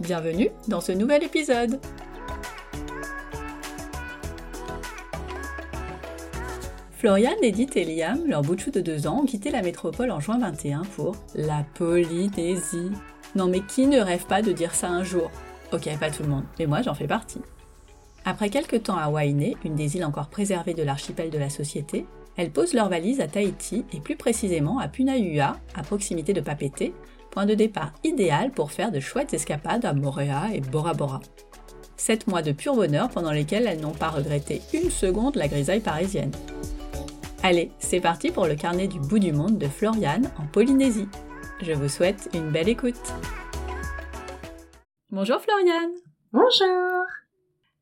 Bienvenue dans ce nouvel épisode Floriane, Edith et Liam, leur bout de deux ans, ont quitté la métropole en juin 21 pour la Polynésie. Non mais qui ne rêve pas de dire ça un jour? Ok, pas tout le monde, mais moi j'en fais partie. Après quelques temps à Wainé, une des îles encore préservées de l'archipel de la société, elles posent leurs valises à Tahiti et plus précisément à Punayua, à proximité de Papeete, point de départ idéal pour faire de chouettes escapades à Moréa et Bora Bora. Sept mois de pur bonheur pendant lesquels elles n'ont pas regretté une seconde la grisaille parisienne. Allez, c'est parti pour le carnet du bout du monde de Floriane en Polynésie. Je vous souhaite une belle écoute. Bonjour Floriane. Bonjour.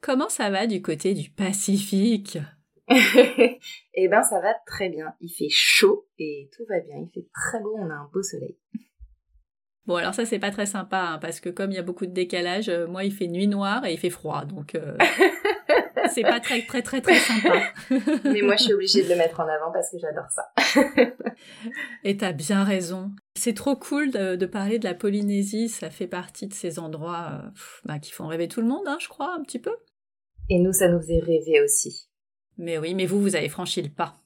Comment ça va du côté du Pacifique? Eh ben ça va très bien. Il fait chaud et tout va bien. Il fait très beau, on a un beau soleil. Bon alors ça c'est pas très sympa hein, parce que comme il y a beaucoup de décalage, euh, moi il fait nuit noire et il fait froid donc euh, c'est pas très très très très sympa. Mais moi je suis obligée de le mettre en avant parce que j'adore ça. et t'as bien raison. C'est trop cool de, parler de la Polynésie, ça fait partie de ces endroits euh, bah, qui font rêver tout le monde, hein, je crois un petit peu. Et nous, ça nous faisait rêver aussi. Mais oui, mais vous, vous avez franchi le pas.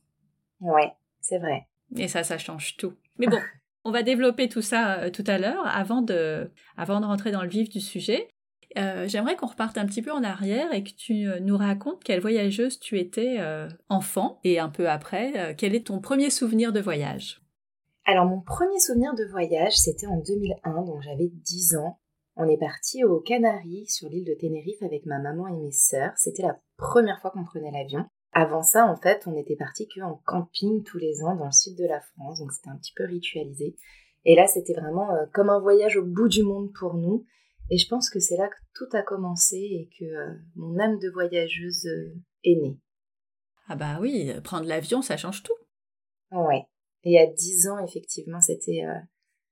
Ouais, c'est vrai. Et ça, ça change tout. Mais bon, on va développer tout ça euh, tout à l'heure. Avant de, avant de rentrer dans le vif du sujet, euh, j'aimerais qu'on reparte un petit peu en arrière et que tu euh, nous racontes quelle voyageuse tu étais enfant et un peu après, quel est ton premier souvenir de voyage? Alors mon premier souvenir de voyage, c'était en 2001, donc j'avais 10 ans. On est parti aux Canaries sur l'île de Tenerife avec ma maman et mes sœurs. C'était la première fois qu'on prenait l'avion. Avant ça, en fait, on était parti qu'en camping tous les ans dans le sud de la France, donc c'était un petit peu ritualisé. Et là, c'était vraiment euh, comme un voyage au bout du monde pour nous. Et je pense que c'est là que tout a commencé et que euh, mon âme de voyageuse euh, est née. Ah bah oui, prendre l'avion, ça change tout. Ouais. Et à 10 ans, effectivement, c'était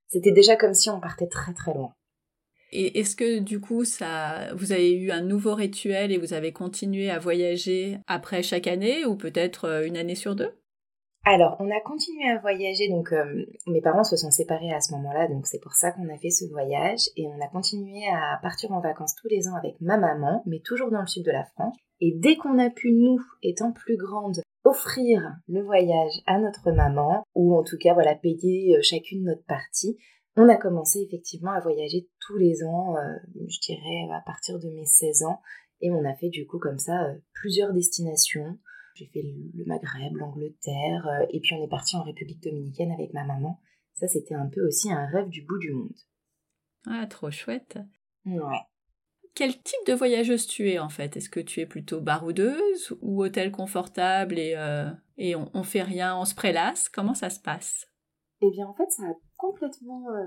c'était déjà comme si on partait très très loin. Et est-ce que du coup, ça, vous avez eu un nouveau rituel et vous avez continué à voyager après chaque année ou peut-être euh, une année sur deux? Alors, on a continué à voyager, donc euh, mes parents se sont séparés à ce moment-là, donc c'est pour ça qu'on a fait ce voyage, et on a continué à partir en vacances tous les ans avec ma maman, mais toujours dans le sud de la France. Et dès qu'on a pu, nous, étant plus grandes, offrir le voyage à notre maman, ou en tout cas, voilà, payer euh, chacune notre partie, on a commencé effectivement à voyager tous les ans, euh, je dirais à partir de mes 16 ans, et on a fait du coup comme ça euh, plusieurs destinations. J'ai fait le Maghreb, l'Angleterre, euh, et puis on est parti en République dominicaine avec ma maman. Ça, c'était un peu aussi un rêve du bout du monde. Ah, trop chouette. Ouais. Quel type de voyageuse tu es en fait? Est-ce que tu es plutôt baroudeuse ou hôtel confortable et, et on, on fait rien, on se prélasse? Comment ça se passe? Eh bien en fait ça a complètement euh,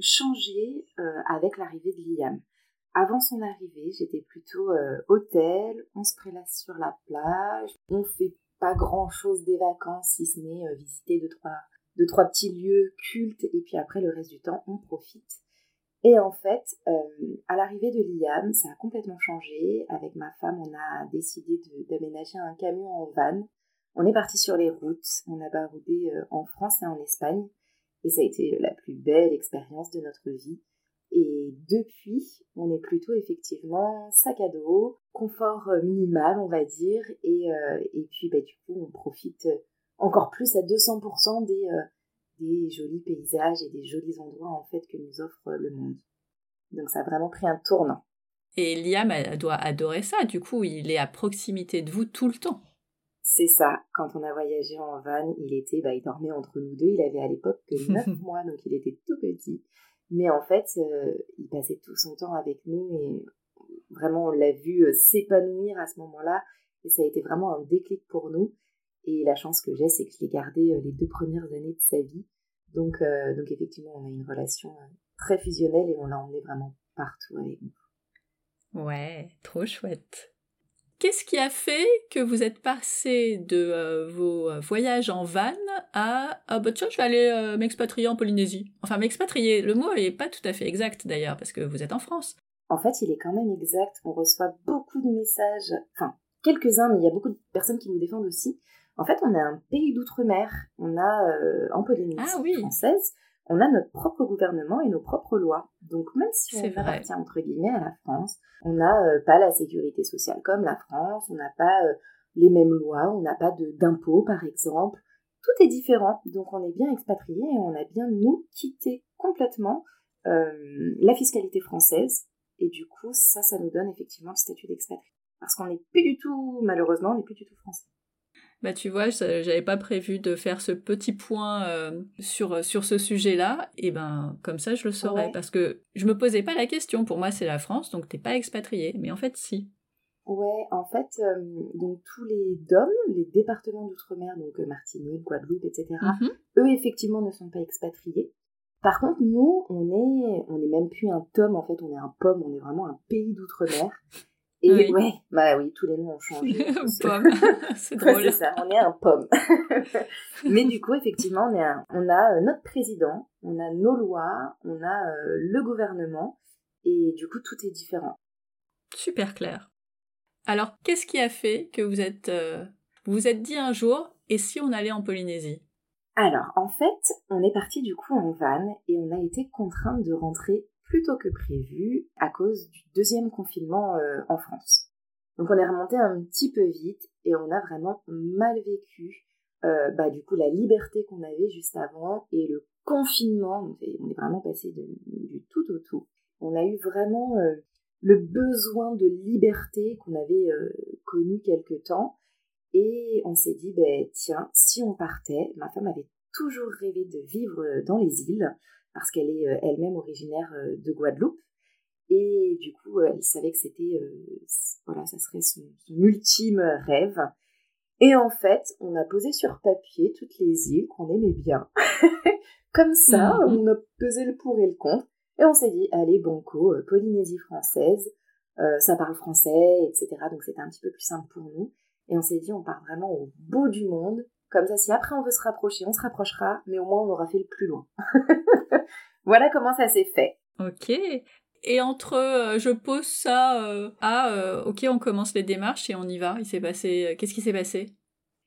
changé euh, avec l'arrivée de Liam. Avant son arrivée, j'étais plutôt euh, hôtel, on se prélasse sur la plage, on fait pas grand chose des vacances si ce n'est visiter deux trois, deux, trois petits lieux cultes et puis après le reste du temps on profite. Et en fait, à l'arrivée de Liam, ça a complètement changé. Avec ma femme, on a décidé d'aménager un camion en van. On est parti sur les routes, on a baroudé en France et en Espagne. Et ça a été la plus belle expérience de notre vie. Et depuis, on est plutôt effectivement sac à dos, confort euh, minimal, on va dire. Et, euh, et puis, bah, du coup, on profite encore plus à 200% des, euh, des jolis paysages et des jolis endroits, en fait, que nous offre le monde. Donc ça a vraiment pris un tournant. Et Liam doit adorer ça, du coup, il est à proximité de vous tout le temps. C'est ça, quand on a voyagé en van, il était, bah, il dormait entre nous deux, il avait à l'époque que 9 mois, donc il était tout petit. Mais en fait, euh, il passait tout son temps avec nous et vraiment on l'a vu euh, s'épanouir à ce moment-là et ça a été vraiment un déclic pour nous. Et la chance que j'ai, c'est que je l'ai gardé euh, les deux premières années de sa vie. Donc, donc effectivement, on a une relation très fusionnelle et on l'a emmené vraiment partout avec nous. Ouais, trop chouette. Qu'est-ce qui a fait que vous êtes passé de euh, vos euh, voyages en van à ah bah tiens je vais aller euh, m'expatrier en Polynésie Enfin m'expatrier, le mot est pas tout à fait exact d'ailleurs parce que vous êtes en France. En fait il est quand même exact, on reçoit beaucoup de messages, enfin quelques-uns mais il y a beaucoup de personnes qui nous défendent aussi. En fait on a un pays d'outre-mer, on a en Polynésie ah française, on a notre propre gouvernement et nos propres lois. Donc même si on appartient entre guillemets à la France, on n'a euh, pas la sécurité sociale comme la France, on n'a pas euh, les mêmes lois, on n'a pas d'impôts par exemple. Tout est différent, donc on est bien expatrié et on a bien nous quitté complètement euh, la fiscalité française et du coup ça, ça nous donne effectivement le statut d'expatrié parce qu'on n'est plus du tout, malheureusement, on n'est plus du tout français. Bah tu vois, j'avais pas prévu de faire ce petit point euh, sur, euh, sur ce sujet-là, et ben comme ça je le saurais, parce que je me posais pas la question, pour moi c'est la France, donc t'es pas expatrié, mais en fait si. Ouais, en fait, euh, donc tous les DOM, les départements d'outre-mer, donc Martinique, Guadeloupe, etc., mhm. eux effectivement ne sont pas expatriés. Par contre, nous, on est, on est même plus un TOM, en fait, on est un POM, on est vraiment un pays d'outre-mer. Et oui. ouais, bah oui, tous les noms ont changé. pomme, c'est drôle. ça, on est un pomme. Mais du coup, effectivement, on, est on a euh, notre président, on a nos lois, on a euh, le gouvernement, et du coup, tout est différent. Super clair. Alors, qu'est-ce qui a fait que vous êtes, euh, vous vous êtes dit un jour, et si on allait en Polynésie? Alors, en fait, on est parti du coup en van, et on a été contrainte de rentrer plutôt que prévu à cause du deuxième confinement euh, en France. Donc on est remonté un petit peu vite et on a vraiment mal vécu euh, bah, du coup la liberté qu'on avait juste avant et le confinement. On est vraiment passé du tout au tout. On a eu vraiment euh, le besoin de liberté qu'on avait connu quelque temps et on s'est dit ben tiens si on partait, ma femme avait toujours rêvé de vivre dans les îles parce qu'elle est euh, elle-même originaire euh, de Guadeloupe. Et du coup, euh, elle savait que c'était, voilà, ça serait son, ultime rêve. Et en fait, on a posé sur papier toutes les îles qu'on aimait bien. Comme ça, mhm. on a pesé le pour et le contre. Et on s'est dit, allez, Banco, Polynésie française, ça parle français, etc. Donc c'était un petit peu plus simple pour nous. Et on s'est dit, on part vraiment au bout du monde. Comme ça, si après on veut se rapprocher, on se rapprochera, mais au moins on aura fait le plus loin. voilà comment ça s'est fait. Ok. Et entre euh, je pose ça euh, à euh, ok on commence les démarches et on y va, il s'est passé qu'est-ce qui s'est passé?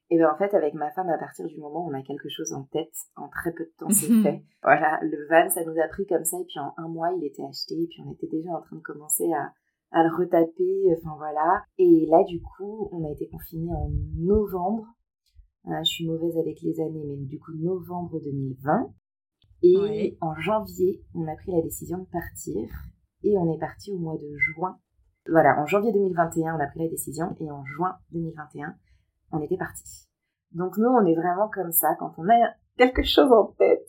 Et bien en fait avec ma femme à partir du moment où on a quelque chose en tête, en très peu de temps c'est fait. Voilà, le van ça nous a pris comme ça et puis en un mois il était acheté et puis on était déjà en train de commencer à, à le retaper, enfin voilà. Et là du coup on a été confinés en novembre je suis mauvaise avec les années, mais du coup novembre 2020. Et en janvier, on a pris la décision de partir. Et on est parti au mois de juin. Voilà, en janvier 2021, on a pris la décision. Et en juin 2021, on était parti. Donc nous, on est vraiment comme ça. Quand on a quelque chose en tête,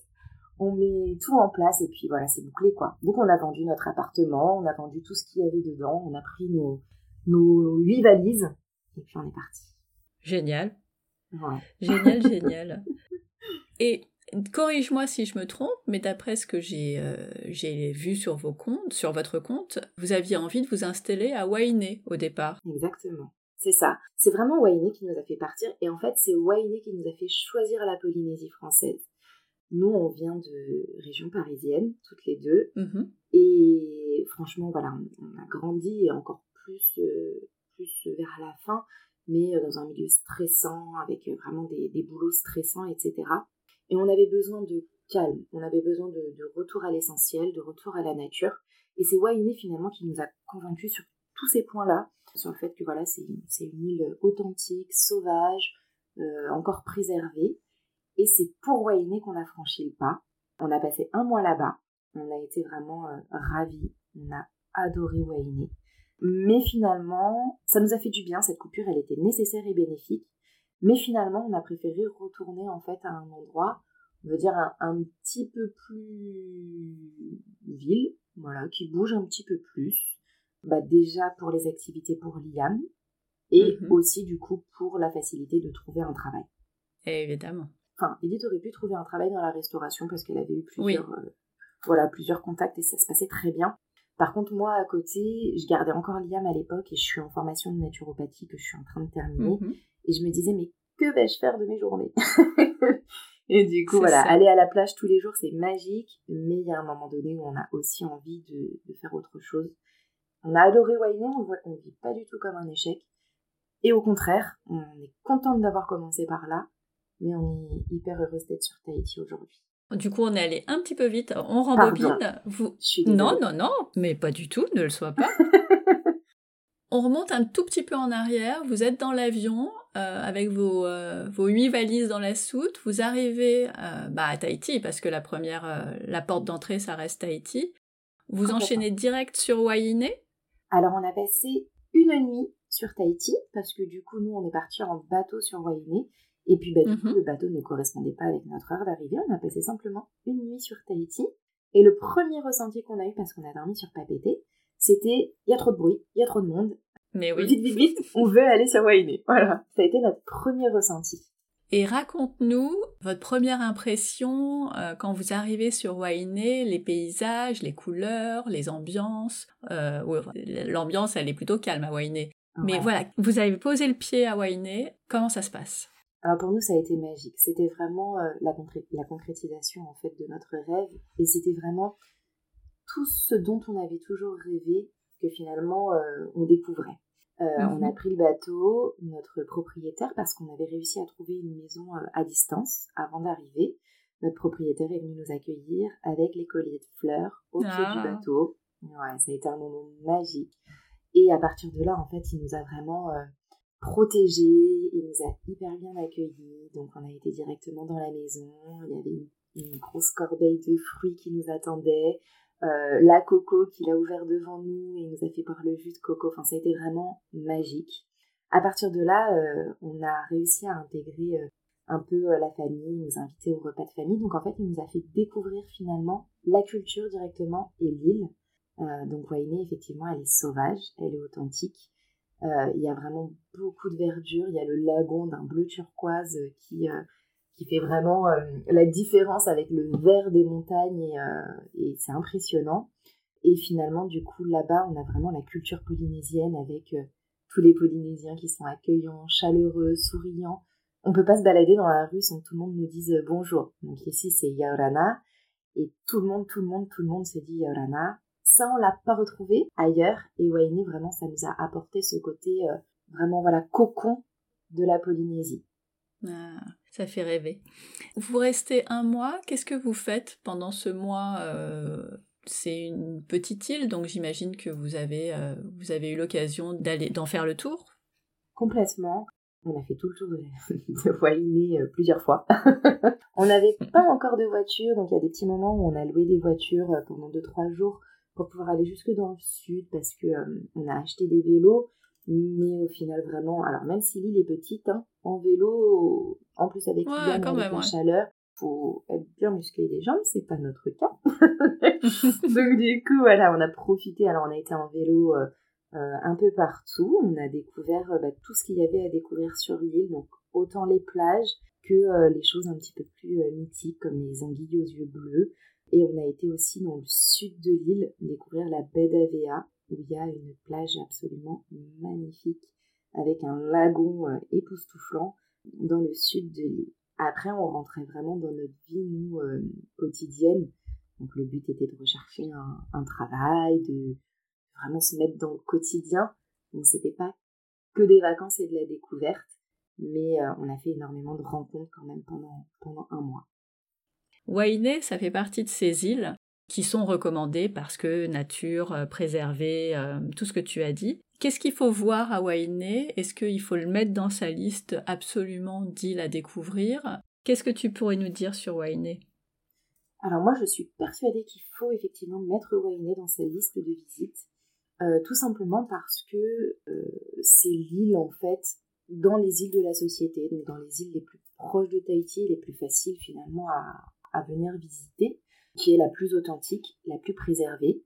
on met tout en place et puis voilà, c'est bouclé quoi. Donc on a vendu notre appartement, on a vendu tout ce qu'il y avait dedans, on a pris nos, nos huit valises et puis on est parti. Génial. Génial, génial. Et corrige-moi si je me trompe, mais d'après ce que euh, j'ai vu sur vos comptes, sur votre compte, vous aviez envie de vous installer à Wainé au départ. Exactement. C'est ça. C'est vraiment Wainé qui nous a fait partir et en fait c'est Wainé qui nous a fait choisir la Polynésie française. Nous on vient de région parisienne, toutes les deux, mm-hmm. et franchement voilà, on a grandi et encore plus, euh, plus vers la fin mais euh, dans un milieu stressant, avec euh, vraiment des, des, boulots stressants, etc. Et on avait besoin de calme, on avait besoin de, retour à l'essentiel, de retour à la nature. Et c'est Wainé finalement qui nous a convaincus sur tous ces points-là, sur le fait que voilà, c'est une île authentique, sauvage, euh, encore préservée. Et c'est pour Wainé qu'on a franchi le pas. On a passé un mois là-bas. On a été vraiment ravis. On a adoré Wainé. Mais finalement, ça nous a fait du bien, cette coupure, elle était nécessaire et bénéfique. Mais finalement, on a préféré retourner en fait à un endroit, on veut dire un, petit peu plus ville, voilà, qui bouge un petit peu plus. Bah, déjà pour les activités pour Liam et mhm. aussi du coup pour la facilité de trouver un travail. Évidemment. Enfin, Edith aurait pu trouver un travail dans la restauration parce qu'elle avait eu plusieurs, euh, voilà, plusieurs contacts et ça se passait très bien. Par contre, moi, à côté, je gardais encore Liam à l'époque et je suis en formation de naturopathie que je suis en train de terminer. Mhm. Et je me disais, mais que vais-je faire de mes journées Et du coup, voilà, aller à la plage tous les jours, c'est magique. Mais il y a un moment donné où on a aussi envie de, faire autre chose. On a adoré Wainé, on ne vit pas du tout comme un échec. Et au contraire, on est contente d'avoir commencé par là. Mais on est hyper heureuse d'être sur Tahiti aujourd'hui. Du coup, on est allé un petit peu vite. On rembobine. Vous... Non, non, non, mais pas du tout, ne le sois pas. on remonte un tout petit peu en arrière. Vous êtes dans l'avion euh, avec vos, euh, vos huit valises dans la soute. Vous arrivez euh, bah, à Tahiti parce que la première, la porte d'entrée, ça reste Tahiti. Vous enchaînez direct sur Wainé. Alors, on a passé une nuit sur Tahiti parce que du coup, nous, on est parti en bateau sur Wainé. Et puis, bah, du coup, mhm. le bateau ne correspondait pas avec notre heure d'arrivée. On a passé simplement une nuit sur Tahiti. Et le premier ressenti qu'on a eu, parce qu'on a dormi sur Papété, c'était il y a trop de bruit, il y a trop de monde. Mais oui. Vite, vite, vite, on veut aller sur Wainé. Voilà. Ça a été notre premier ressenti. Et raconte-nous votre première impression euh, quand vous arrivez sur Wainé, les paysages, les couleurs, les ambiances. Euh, L'ambiance, elle est plutôt calme à Wainé. Mais voilà, vous avez posé le pied à Wainé, comment ça se passe? Alors pour nous, ça a été magique. C'était vraiment euh, la, la, concrétisation en fait de notre rêve, et c'était vraiment tout ce dont on avait toujours rêvé que finalement euh, on découvrait. Euh, on a mhm. pris le bateau, notre propriétaire, parce qu'on avait réussi à trouver une maison à distance avant d'arriver. Notre propriétaire est venu nous accueillir avec les colliers de fleurs au pied du ah. bateau. Ouais, ça a été un moment magique. Et à partir de là, en fait, il nous a vraiment protégé, il nous a hyper bien accueillis, donc on a été directement dans la maison, il y avait une, grosse corbeille de fruits qui nous attendait, euh, la coco qu'il a ouvert devant nous et nous a fait boire le jus de coco, enfin ça a été vraiment magique. À partir de là, euh, on a réussi à intégrer euh, un peu la famille, nous inviter au repas de famille, donc en fait il nous a fait découvrir finalement la culture directement et l'île. donc Wainé, effectivement, elle est sauvage, elle est authentique. Euh, il y a vraiment beaucoup de verdure. Il y a le lagon d'un bleu turquoise euh, qui, euh, qui fait vraiment la différence avec le vert des montagnes et, c'est impressionnant. Et finalement, du coup, là-bas, on a vraiment la culture polynésienne avec tous les Polynésiens qui sont accueillants, chaleureux, souriants. On peut pas se balader dans la rue sans que tout le monde nous dise bonjour. Donc ici, c'est Yaurana. Et tout le monde, tout le monde, tout le monde se dit Yaurana. Ça, on l'a pas retrouvé ailleurs. Et Wainé, vraiment, ça nous a apporté ce côté euh, vraiment, voilà, cocon de la Polynésie. Ah, ça fait rêver. Vous restez un mois. Qu'est-ce que vous faites pendant ce mois euh, C'est une petite île, donc j'imagine que vous avez, euh, vous avez eu l'occasion d'aller d'en faire le tour? Complètement. On a fait tout le tour de, de Wainé plusieurs fois. on n'avait pas encore de voiture, donc il y a des petits moments où on a loué des voitures pendant 2-3 jours pour pouvoir aller jusque dans le sud parce que euh, on a acheté des vélos mais au final vraiment alors même si l'île est petite hein, en vélo en plus avec, ouais, la chaleur faut être bien musclé les jambes c'est pas notre cas. Donc du coup voilà on a profité alors on a été en vélo euh, euh, un peu partout. On a découvert bah, tout ce qu'il y avait à découvrir sur l'île donc autant les plages que les choses un petit peu plus mythiques comme les anguilles aux yeux bleus et on a été aussi dans le sud de l'île découvrir la baie d'Avea, où il y a une plage absolument magnifique, avec un lagon euh, époustouflant dans le sud de l'île. Après, on rentrait vraiment dans notre vie, nous, euh, quotidienne. Donc le but était de rechercher un, travail, de vraiment se mettre dans le quotidien. Donc c'était pas que des vacances et de la découverte, mais euh, on a fait énormément de rencontres quand même pendant, pendant un mois. Wainé, ça fait partie de ces îles qui sont recommandées parce que nature, euh, préservée, euh, tout ce que tu as dit. Qu'est-ce qu'il faut voir à Wainé? Est-ce qu'il faut le mettre dans sa liste absolument d'îles à découvrir? Qu'est-ce que tu pourrais nous dire sur Wainé? Alors moi, je suis persuadée qu'il faut effectivement mettre Wainé dans sa liste de visites, euh, tout simplement parce que c'est l'île en fait dans les îles de la société, donc dans les îles les plus proches de Tahiti, les plus faciles finalement à, à venir visiter, qui est la plus authentique, la plus préservée.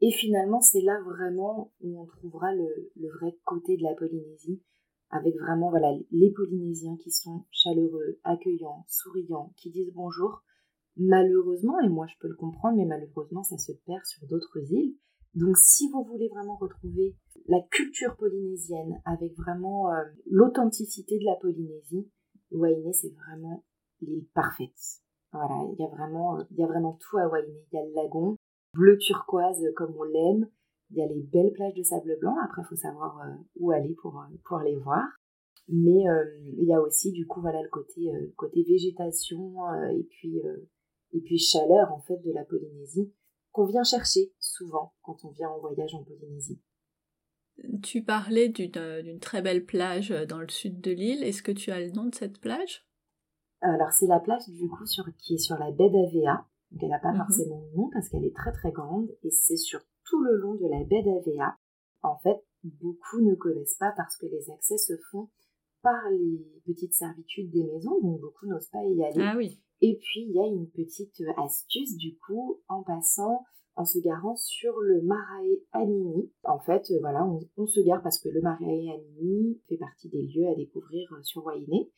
Et finalement, c'est là vraiment où on trouvera le, vrai côté de la Polynésie, avec vraiment voilà les Polynésiens qui sont chaleureux, accueillants, souriants, qui disent bonjour. Malheureusement, et moi je peux le comprendre, mais malheureusement ça se perd sur d'autres îles. Donc si vous voulez vraiment retrouver la culture polynésienne avec vraiment euh, l'authenticité de la Polynésie, Wainé c'est vraiment l'île parfaite. Voilà, il y a vraiment, il y a vraiment tout à Wainé. Il y a le lagon, bleu turquoise comme on l'aime. Il y a les belles plages de sable blanc. Après, il faut savoir euh, où aller pour, euh, pour les voir. Mais il y a aussi, du coup, voilà, le côté, côté végétation et puis, et puis chaleur, en fait, de la Polynésie qu'on vient chercher souvent quand on vient en voyage en Polynésie. Tu parlais d'une très belle plage dans le sud de l'île. Est-ce que tu as le nom de cette plage? Alors c'est la plage du coup sur, qui est sur la baie d'Avea. Donc elle n'a pas mhm. forcément de nom parce qu'elle est très très grande et c'est sur tout le long de la baie d'Avea. En fait, beaucoup ne connaissent pas parce que les accès se font par les petites servitudes des maisons, donc beaucoup n'osent pas y aller. Ah oui. Et puis, il y a une petite astuce, du coup, en passant, en se garant sur le Marae Anini. En fait, euh, voilà, on, se gare parce que le Marae Anini fait partie des lieux à découvrir euh, sur Wainé.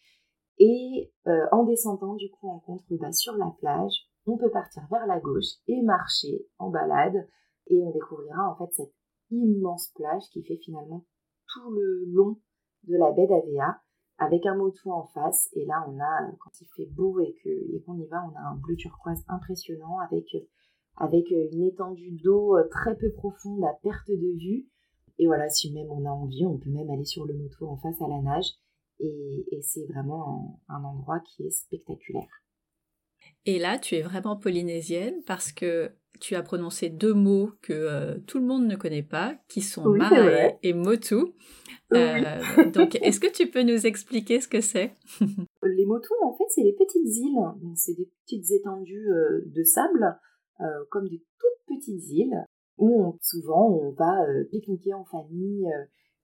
Et euh, en descendant, du coup, en contrebas sur la plage, on peut partir vers la gauche et marcher en balade. Et on découvrira, en fait, cette immense plage qui fait finalement tout le long de la baie d'Avea avec un moto en face. Et là, on a, quand il fait beau et qu'on y va, on a un bleu turquoise impressionnant avec, avec une étendue d'eau très peu profonde à perte de vue. Et voilà, si même on a envie, on peut même aller sur le moto en face à la nage. Et, c'est vraiment un, endroit qui est spectaculaire. Et là, tu es vraiment polynésienne parce que tu as prononcé deux mots que euh, tout le monde ne connaît pas, qui sont oui, et motu. Euh, donc, est-ce que tu peux nous expliquer ce que c'est? Les motus, en fait, c'est les petites îles. C'est des petites étendues euh, de sable, comme des toutes petites îles, où souvent on va pique-niquer en famille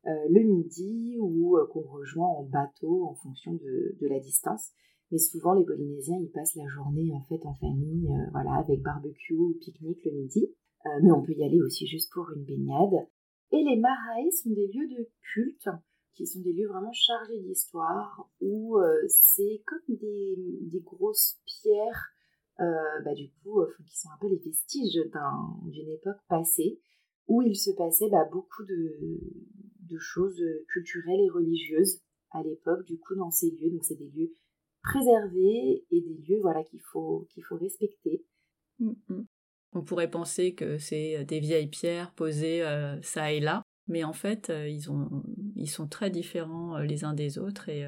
le midi ou qu'on rejoint en bateau en fonction de, de la distance. Mais souvent, les Polynésiens, ils passent la journée en fait en famille, euh, voilà, avec barbecue ou pique-nique le midi. Euh, mais on peut y aller aussi juste pour une baignade. Et les marae sont des lieux de culte, qui sont des lieux vraiment chargés d'histoire, où euh, c'est comme des, des, grosses pierres, bah, du coup, qui sont un peu les vestiges d'une époque passée, où il se passait bah, beaucoup de, de choses culturelles et religieuses à l'époque, du coup, dans ces lieux. Donc, c'est des lieux préserver et des lieux voilà qu'il faut qu'il faut respecter. Mm, mm. On pourrait penser que c'est euh, des vieilles pierres posées euh, ça et là, mais en fait euh, ils ont ils sont très différents les uns des autres et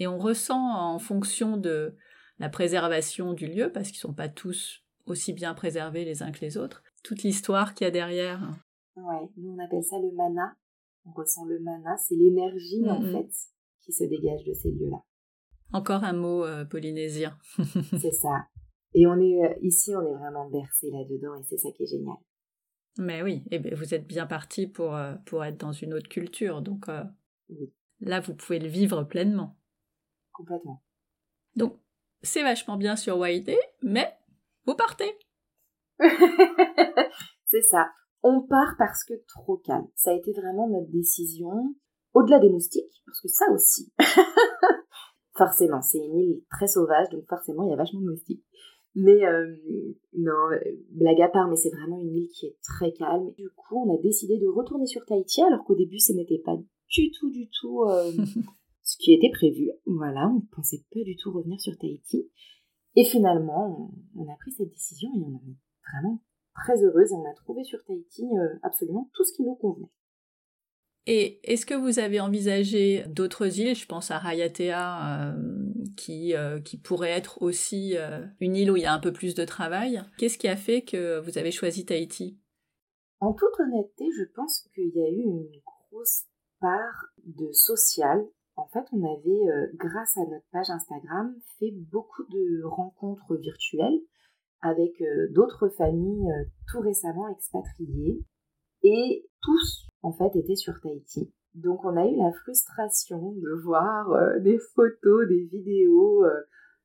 et on ressent en fonction de la préservation du lieu parce qu'ils sont pas tous aussi bien préservés les uns que les autres, toute l'histoire qu'il y a derrière. Ouais, nous on appelle ça le mana. On ressent le mana, c'est l'énergie en fait qui se dégage de ces lieux-là. Encore un mot euh, polynésien. c'est ça. Et on est euh, ici, on est vraiment bercé là-dedans et c'est ça qui est génial. Mais oui, et eh vous êtes bien parti pour, euh, pour être dans une autre culture, donc là, vous pouvez le vivre pleinement. Complètement. Donc, c'est vachement bien sur YD, mais vous partez. c'est ça. On part parce que trop calme. Ça a été vraiment notre décision. Au-delà des moustiques, parce que ça aussi, forcément, c'est une île très sauvage, donc forcément, il y a vachement de moustiques. Mais euh, non, blague à part, mais c'est vraiment une île qui est très calme. Du coup, on a décidé de retourner sur Tahiti, alors qu'au début, ce n'était pas du tout, du tout euh, ce qui était prévu. Voilà, on ne pensait pas du tout revenir sur Tahiti. Et finalement, on, a pris cette décision et on est vraiment très heureuse et on a trouvé sur Tahiti euh, absolument tout ce qui nous convenait. Et est-ce que vous avez envisagé d'autres îles? Je pense à Rayatea, euh, qui, euh, qui pourrait être aussi euh, une île où il y a un peu plus de travail. Qu'est-ce qui a fait que vous avez choisi Tahiti? En toute honnêteté, je pense qu'il y a eu une grosse part de social. En fait, on avait, grâce à notre page Instagram, fait beaucoup de rencontres virtuelles avec d'autres familles tout récemment expatriées et tous en fait étaient sur Tahiti. Donc on a eu la frustration de voir des photos, des vidéos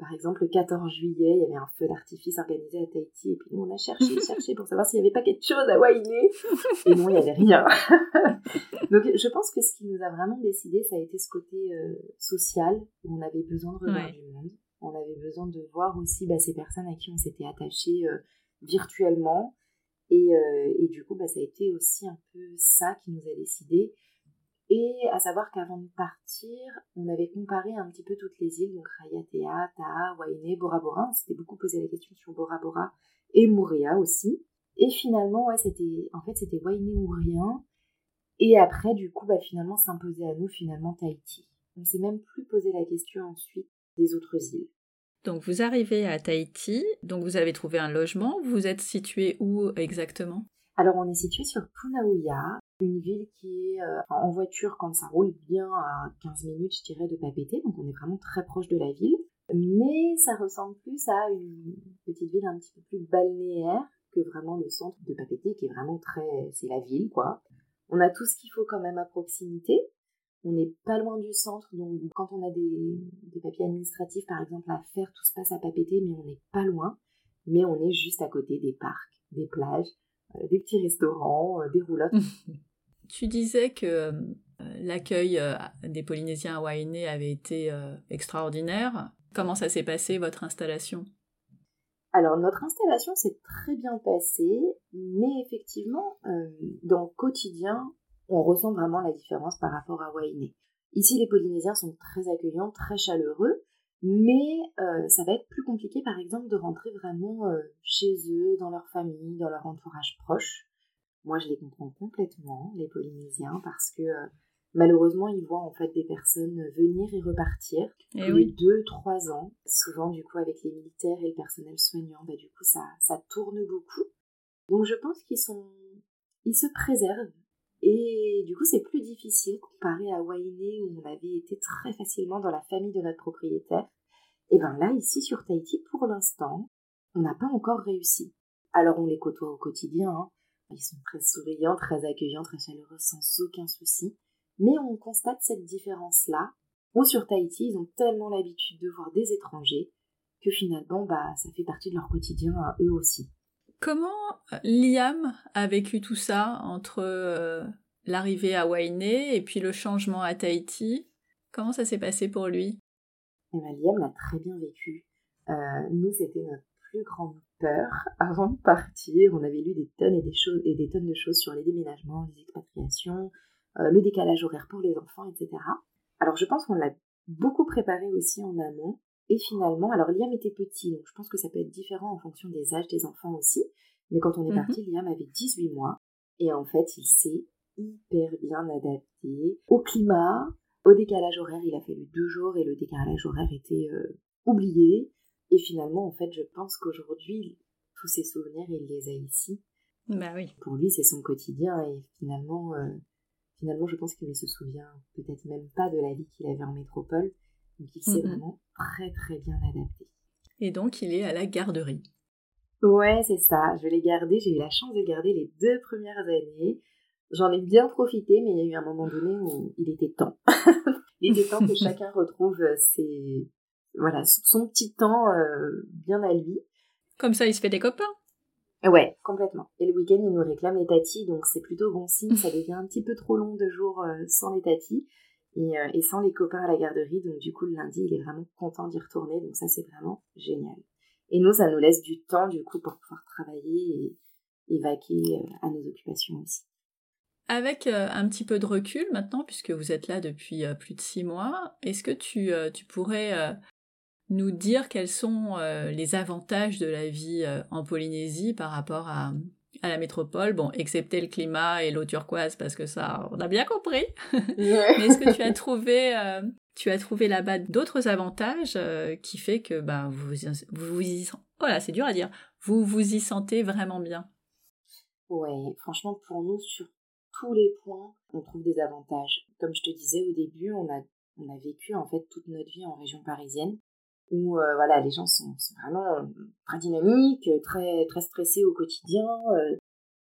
par exemple, le 14 juillet, il y avait un feu d'artifice organisé à Tahiti, et puis nous, on a cherché, cherché pour savoir s'il n'y avait pas quelque chose à Wainé, et non, il n'y avait rien. Donc, je pense que ce qui nous a vraiment décidé, ça a été ce côté euh, social, où on avait besoin de revoir du monde. On avait besoin de voir aussi bah, ces personnes à qui on s'était attaché euh, virtuellement. Et, euh, et, du coup, bah, ça a été aussi un peu ça qui nous a décidé. Et à savoir qu'avant de partir, on avait comparé un petit peu toutes les îles, donc Rayatea, Taha, Wainé, Bora Bora. On s'était beaucoup posé la question sur Bora Bora et Mouria aussi. Et finalement, c'était, en fait, c'était Wainé ou. Et après, du coup, bah, finalement, s'imposait à nous, finalement, Tahiti. On s'est même plus posé la question ensuite des autres îles. Donc, vous arrivez à Tahiti, donc vous avez trouvé un logement. Vous êtes situé où exactement? Alors, on est situé sur Punaouia, une ville qui est euh, en voiture quand ça roule bien à 15 minutes, je dirais, de Papeete, donc on est vraiment très proche de la ville. Mais ça ressemble plus à une petite ville un petit peu plus balnéaire que vraiment le centre de Papeete, qui est vraiment très... c'est la ville, quoi. On a tout ce qu'il faut quand même à proximité. On n'est pas loin du centre, donc quand on a des, des, papiers administratifs, par exemple, à faire, tout se passe à Papeete, mais on n'est pas loin. Mais on est juste à côté des parcs, des plages, euh, des petits restaurants, euh, des roulottes. Tu disais que euh, l'accueil des Polynésiens à Wainé avait été extraordinaire. Comment ça s'est passé, votre installation? Alors notre installation s'est très bien passée, mais effectivement, dans le quotidien, on ressent vraiment la différence par rapport à Wainé. Ici, les Polynésiens sont très accueillants, très chaleureux, mais ça va être plus compliqué, par exemple, de rentrer vraiment chez eux, dans leur famille, dans leur entourage proche. Moi, je les comprends complètement, les Polynésiens, parce que euh, malheureusement, ils voient en fait des personnes venir et repartir eh tous les deux, trois ans. Souvent, du coup, avec les militaires et le personnel soignant, bah, du coup, ça, ça tourne beaucoup. Donc, je pense qu'ils sont, ils se préservent. Et du coup, c'est plus difficile comparé à Wainé où on avait été très facilement dans la famille de notre propriétaire. Et bien là, ici sur Tahiti, pour l'instant, on n'a pas encore réussi. Alors on les côtoie au quotidien, hein. Ils sont très souriants, très accueillants, très chaleureux, sans aucun souci. Mais on constate cette différence-là, où sur Tahiti, ils ont tellement l'habitude de voir des étrangers que finalement, bah, ça fait partie de leur quotidien à eux aussi. Comment euh, Liam a vécu tout ça entre euh, l'arrivée à Wainé et puis le changement à Tahiti? Comment ça s'est passé pour lui? Eh ben, Liam l'a très bien vécu. Euh, nous, c'était notre plus grande peur avant de partir. On avait lu des tonnes et des choses et des tonnes de choses sur les déménagements, les expatriations, le décalage horaire pour les enfants, etc. Alors je pense qu'on l'a beaucoup préparé aussi en amont. Et finalement, alors Liam était petit, donc je pense que ça peut être différent en fonction des âges des enfants aussi. Mais quand on est mhm. parti, Liam avait 18 mois. Et en fait, il s'est hyper bien adapté au climat, au décalage horaire. Il a fallu deux jours et le décalage horaire était euh, oublié. Et finalement, en fait, je pense qu'aujourd'hui, tous ces souvenirs, il les a ici. Bah oui. Pour lui, c'est son quotidien et finalement, euh, finalement, je pense qu'il ne se souvient peut-être même pas de la vie qu'il avait en métropole. Donc, il s'est vraiment très très bien adapté. Et donc, il est à la garderie. Ouais, c'est ça. Je l'ai gardé. J'ai eu la chance de garder les deux premières années. J'en ai bien profité, mais il y a eu un moment donné où il était temps. il était temps que chacun retrouve ses, voilà, son petit temps euh, bien à lui. Comme ça, il se fait des copains. Ouais, complètement. Et le week-end, il nous réclame les tatis, donc c'est plutôt bon signe. ça devient un petit peu trop long de jours euh, sans les tatis et, euh, et, sans les copains à la garderie. Donc du coup, le lundi, il est vraiment content d'y retourner. Donc ça, c'est vraiment génial. Et nous, ça nous laisse du temps, du coup, pour pouvoir travailler et, et vaquer à nos occupations aussi. Avec un petit peu de recul maintenant, puisque vous êtes là depuis plus de six mois, est-ce que tu, tu pourrais nous dire quels sont euh, les avantages de la vie euh, en Polynésie par rapport à, la métropole, bon, excepté le climat et l'eau turquoise, parce que ça, on a bien compris. Mais est-ce que tu as trouvé, euh, tu as trouvé là-bas d'autres avantages qui fait que ben, vous, vous, y, voilà, c'est dur à dire, vous vous y sentez vraiment bien Ouais, franchement, pour nous, sur tous les points, on trouve des avantages. Comme je te disais au début, on a, on a vécu en fait toute notre vie en région parisienne. Où voilà, les gens sont, vraiment très dynamiques, très très stressés au quotidien.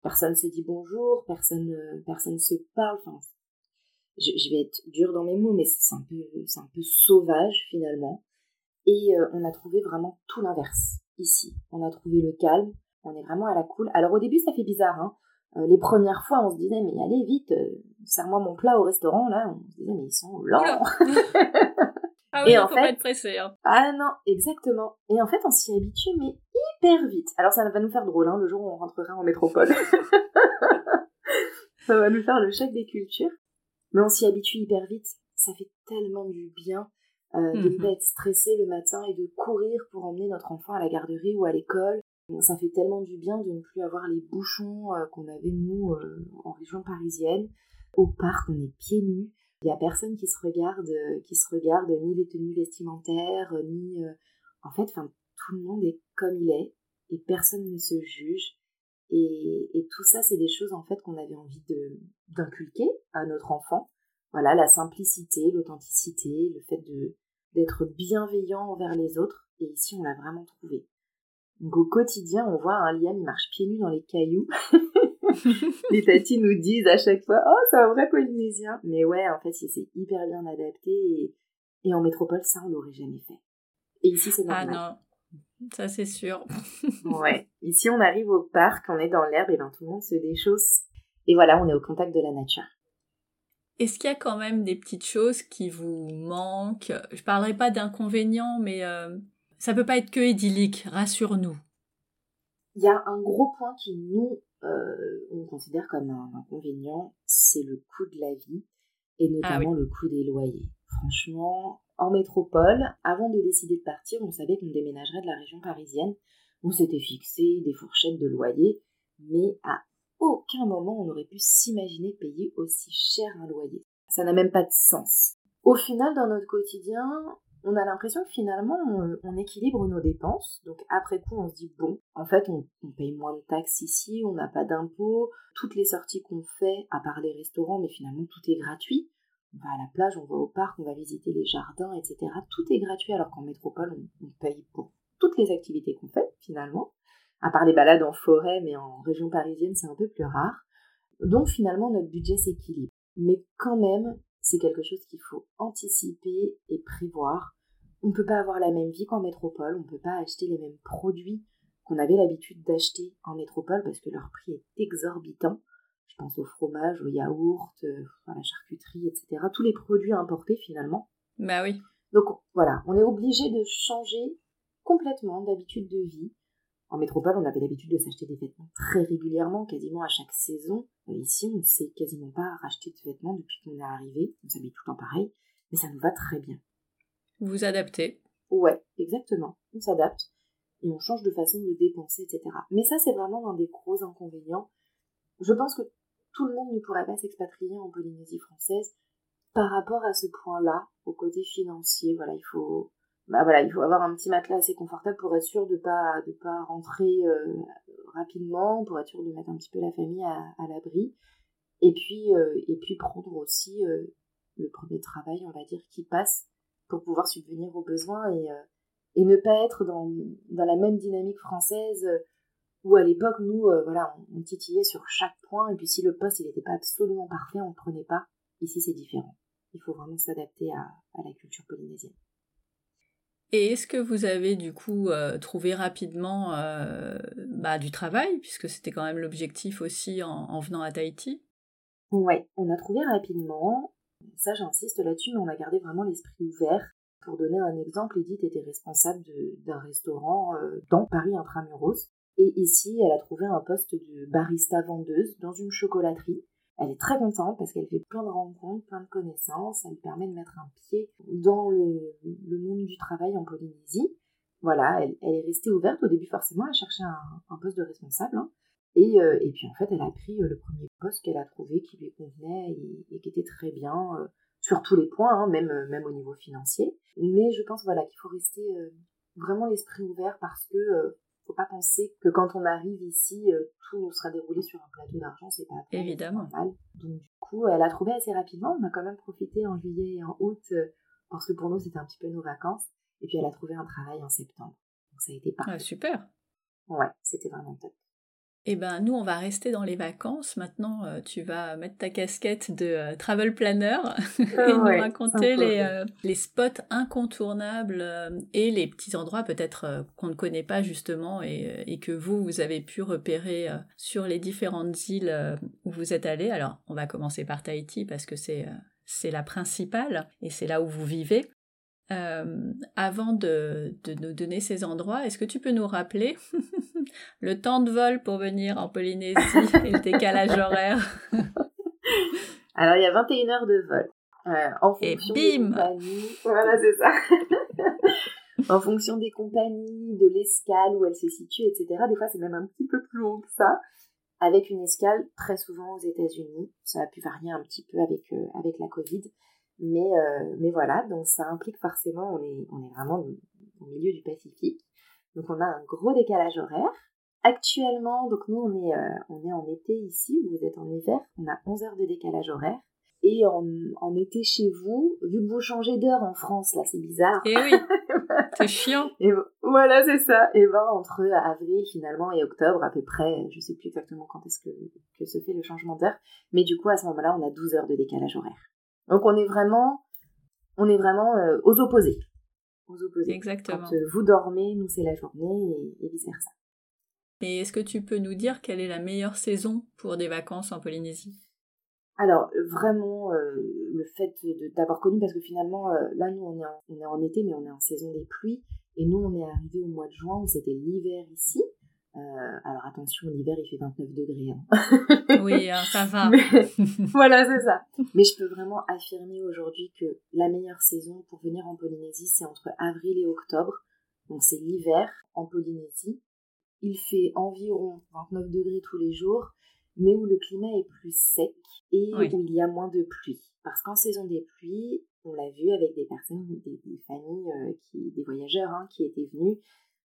personne se dit bonjour, personne personne se parle. Enfin, je, je, vais être dure dans mes mots, mais c'est un peu c'est un peu sauvage finalement. Et on a trouvé vraiment tout l'inverse ici. On a trouvé le calme, on est vraiment à la cool. Alors au début, ça fait bizarre. Hein. Euh, les premières fois, on se disait, mais allez vite, euh, serre-moi mon plat au restaurant. Là, on se disait, mais ils sont lents. ah oui, et en faut fait... pas être pressé. Hein. Ah non, exactement. Et en fait, on s'y habitue, mais hyper vite. Alors ça va nous faire drôle, hein, le jour où on rentrera en métropole. ça va nous faire le choc des cultures. Mais on s'y habitue hyper vite. Ça fait tellement du bien euh, de ne mhm. pas être stressé le matin et de courir pour emmener notre enfant à la garderie ou à l'école. Ça fait tellement du bien de ne plus avoir les bouchons euh, qu'on avait nous euh, en région parisienne. Au parc, on est pieds nus. Il n'y a personne qui se regarde, qui se regarde ni les tenues vestimentaires, ni en fait, tout le monde est comme il est et personne ne se juge. Et, et tout ça, c'est des choses en fait qu'on avait envie d'inculquer à notre enfant voilà, la simplicité, l'authenticité, le fait de d'être bienveillant envers les autres. Et ici, on l'a vraiment trouvé. Donc au quotidien, on voit un liam, il marche pieds nus dans les cailloux. les tatis nous disent à chaque fois, oh, c'est un vrai Polynésien. Mais ouais, en fait, il s'est hyper bien adapté. Et, et en métropole, ça, on l'aurait jamais fait. Et ici, c'est normal. Ah non, ça c'est sûr. ouais. Ici, on arrive au parc, on est dans l'herbe, et ben tout le monde se déchausse. Et voilà, on est au contact de la nature. Est-ce qu'il y a quand même des petites choses qui vous manquent? Je parlerai pas d'inconvénients, mais euh, ça peut pas être que idyllique, rassure-nous. Il y a un gros point qui nous, euh, on considère comme un inconvénient, c'est le coût de la vie, et ah notamment le coût des loyers. Franchement, en métropole, avant de décider de partir, on savait qu'on déménagerait de la région parisienne. On s'était fixé des fourchettes de loyer, mais à aucun moment on n'aurait pu s'imaginer payer aussi cher un loyer. Ça n'a même pas de sens. Au final, dans notre quotidien, on a l'impression que finalement, on, équilibre nos dépenses. Donc après coup, on se dit, bon, en fait, on, paye moins de taxes ici, on n'a pas d'impôts. Toutes les sorties qu'on fait, à part les restaurants, mais finalement, tout est gratuit. On va à la plage, on va au parc, on va visiter les jardins, etc. Tout est gratuit, alors qu'en métropole, on paye pour toutes les activités qu'on fait, finalement à part les balades en forêt, mais en région parisienne, c'est un peu plus rare. Donc finalement, notre budget s'équilibre. Mais quand même, c'est quelque chose qu'il faut anticiper et prévoir. On ne peut pas avoir la même vie qu'en métropole, on ne peut pas acheter les mêmes produits qu'on avait l'habitude d'acheter en métropole parce que leur prix est exorbitant. Je pense au fromage, au yaourt, euh, à la charcuterie, etc. Tous les produits importés finalement. Bah oui. Donc voilà, on est obligé de changer complètement d'habitude de vie. En métropole, on avait l'habitude de s'acheter des vêtements très régulièrement, quasiment à chaque saison. Euh, ici, on ne sait quasiment pas racheter de vêtements depuis qu'on est arrivé. On s'habille tout le temps pareil, mais ça nous va très bien. Vous vous adaptez Ouais, exactement. On s'adapte et on change de façon de dépenser, etc. Mais ça, c'est vraiment un des gros inconvénients. Je pense que tout le monde ne pourrait pas s'expatrier en Polynésie française par rapport à ce point-là, au côté financier. Voilà, il faut bah voilà, il faut avoir un petit matelas assez confortable pour être sûr de pas de pas rentrer euh, rapidement, pour être sûr de mettre un petit peu la famille à, à l'abri. Et puis euh, et puis prendre aussi euh, le premier travail, on va dire, qui passe pour pouvoir subvenir aux besoins et et ne pas être dans dans la même dynamique française où à l'époque nous voilà on, titillait sur chaque point et puis si le poste il n'était pas absolument parfait on ne prenait pas. Ici c'est différent. Il faut vraiment s'adapter à, à la culture polynésienne. Et est-ce que vous avez du coup euh, trouvé rapidement euh, bah, du travail, puisque c'était quand même l'objectif aussi en, venant à Tahiti? Ouais, on a trouvé rapidement. Ça, j'insiste là-dessus, mais on a gardé vraiment l'esprit ouvert. Pour donner un exemple, Edith était responsable d'un restaurant euh, dans Paris intramuros. Et ici, elle a trouvé un poste de barista vendeuse dans une chocolaterie. Elle est très contente parce qu'elle fait plein de rencontres, plein de connaissances. Elle permet de mettre un pied dans le, monde du travail en Polynésie. Voilà, elle, est restée ouverte. Au début, forcément, elle cherchait un, poste de responsable. Hein. Euh, et, puis, en fait, elle a pris euh, le premier poste qu'elle a trouvé qui lui convenait et, qui était très bien euh, sur tous les points, hein, même, même au niveau financier. Mais je pense voilà, qu'il faut rester vraiment l'esprit ouvert parce que faut pas penser que quand on arrive ici, euh, tout sera déroulé sur un plateau d'argent, c'est pas évidemment normal. Donc du coup, elle a trouvé assez rapidement. On a quand même profité en juillet et en août euh, parce que pour nous c'était un petit peu nos vacances. Et puis elle a trouvé un travail en septembre. Donc ça a été parfait. Ah, super. Ouais, c'était vraiment top. Eh ben, nous, on va rester dans les vacances. Maintenant, euh, tu vas mettre ta casquette de euh, travel planner et nous raconter les, euh, les, spots incontournables et les petits endroits peut-être qu'on ne connaît pas justement et, et, que vous, vous avez pu repérer sur les différentes îles où vous êtes allés. Alors, on va commencer par Tahiti parce que c'est c'est la principale et c'est là où vous vivez. Euh, avant de, de, nous donner ces endroits, est-ce que tu peux nous rappeler le temps de vol pour venir en Polynésie et le décalage horaire? Alors, il y a 21 heures de vol. Euh, en fonction et bim Voilà, c'est ça. en fonction des compagnies, de l'escale, où elle se situe, etc. Des fois, c'est même un petit peu plus long que ça. Avec une escale très souvent aux États-Unis. Ça a pu varier un petit peu avec, euh, avec la Covid. Mais, euh, mais voilà, donc ça implique forcément, on est, on est vraiment au milieu du Pacifique. Donc on a un gros décalage horaire. Actuellement, donc nous on est, euh, on est en été ici, vous êtes en hiver, on a 11 heures de décalage horaire. Et en, en été chez vous, vu que vous changez d'heure en France, là c'est bizarre. Et eh oui, c'est chiant. Et voilà, c'est ça. Et ben entre avril finalement et octobre à peu près, je sais plus exactement quand est-ce que, que se fait le changement d'heure, mais du coup à ce moment-là on a 12 heures de décalage horaire. Donc on est vraiment, on est vraiment euh, aux opposés. Aux opposés. Exactement. Quand euh, vous dormez, nous c'est la journée et, vice versa. Et est-ce que tu peux nous dire quelle est la meilleure saison pour des vacances en Polynésie? Alors vraiment euh, le fait d'avoir connu parce que finalement là nous on est, en, on est en été mais on est en saison des pluies et nous on est arrivé au mois de juin où c'était l'hiver ici euh, alors attention, l'hiver il fait 29 degrés. Hein. oui, hein, ça va. voilà, c'est ça. Mais je peux vraiment affirmer aujourd'hui que la meilleure saison pour venir en Polynésie, c'est entre avril et octobre. Donc c'est l'hiver en Polynésie. Il fait environ 29 degrés tous les jours, mais où le climat est plus sec et où il y a moins de pluie. Parce qu'en saison des pluies, on l'a vu avec des personnes, des, familles, euh, qui, des voyageurs hein, qui étaient venus,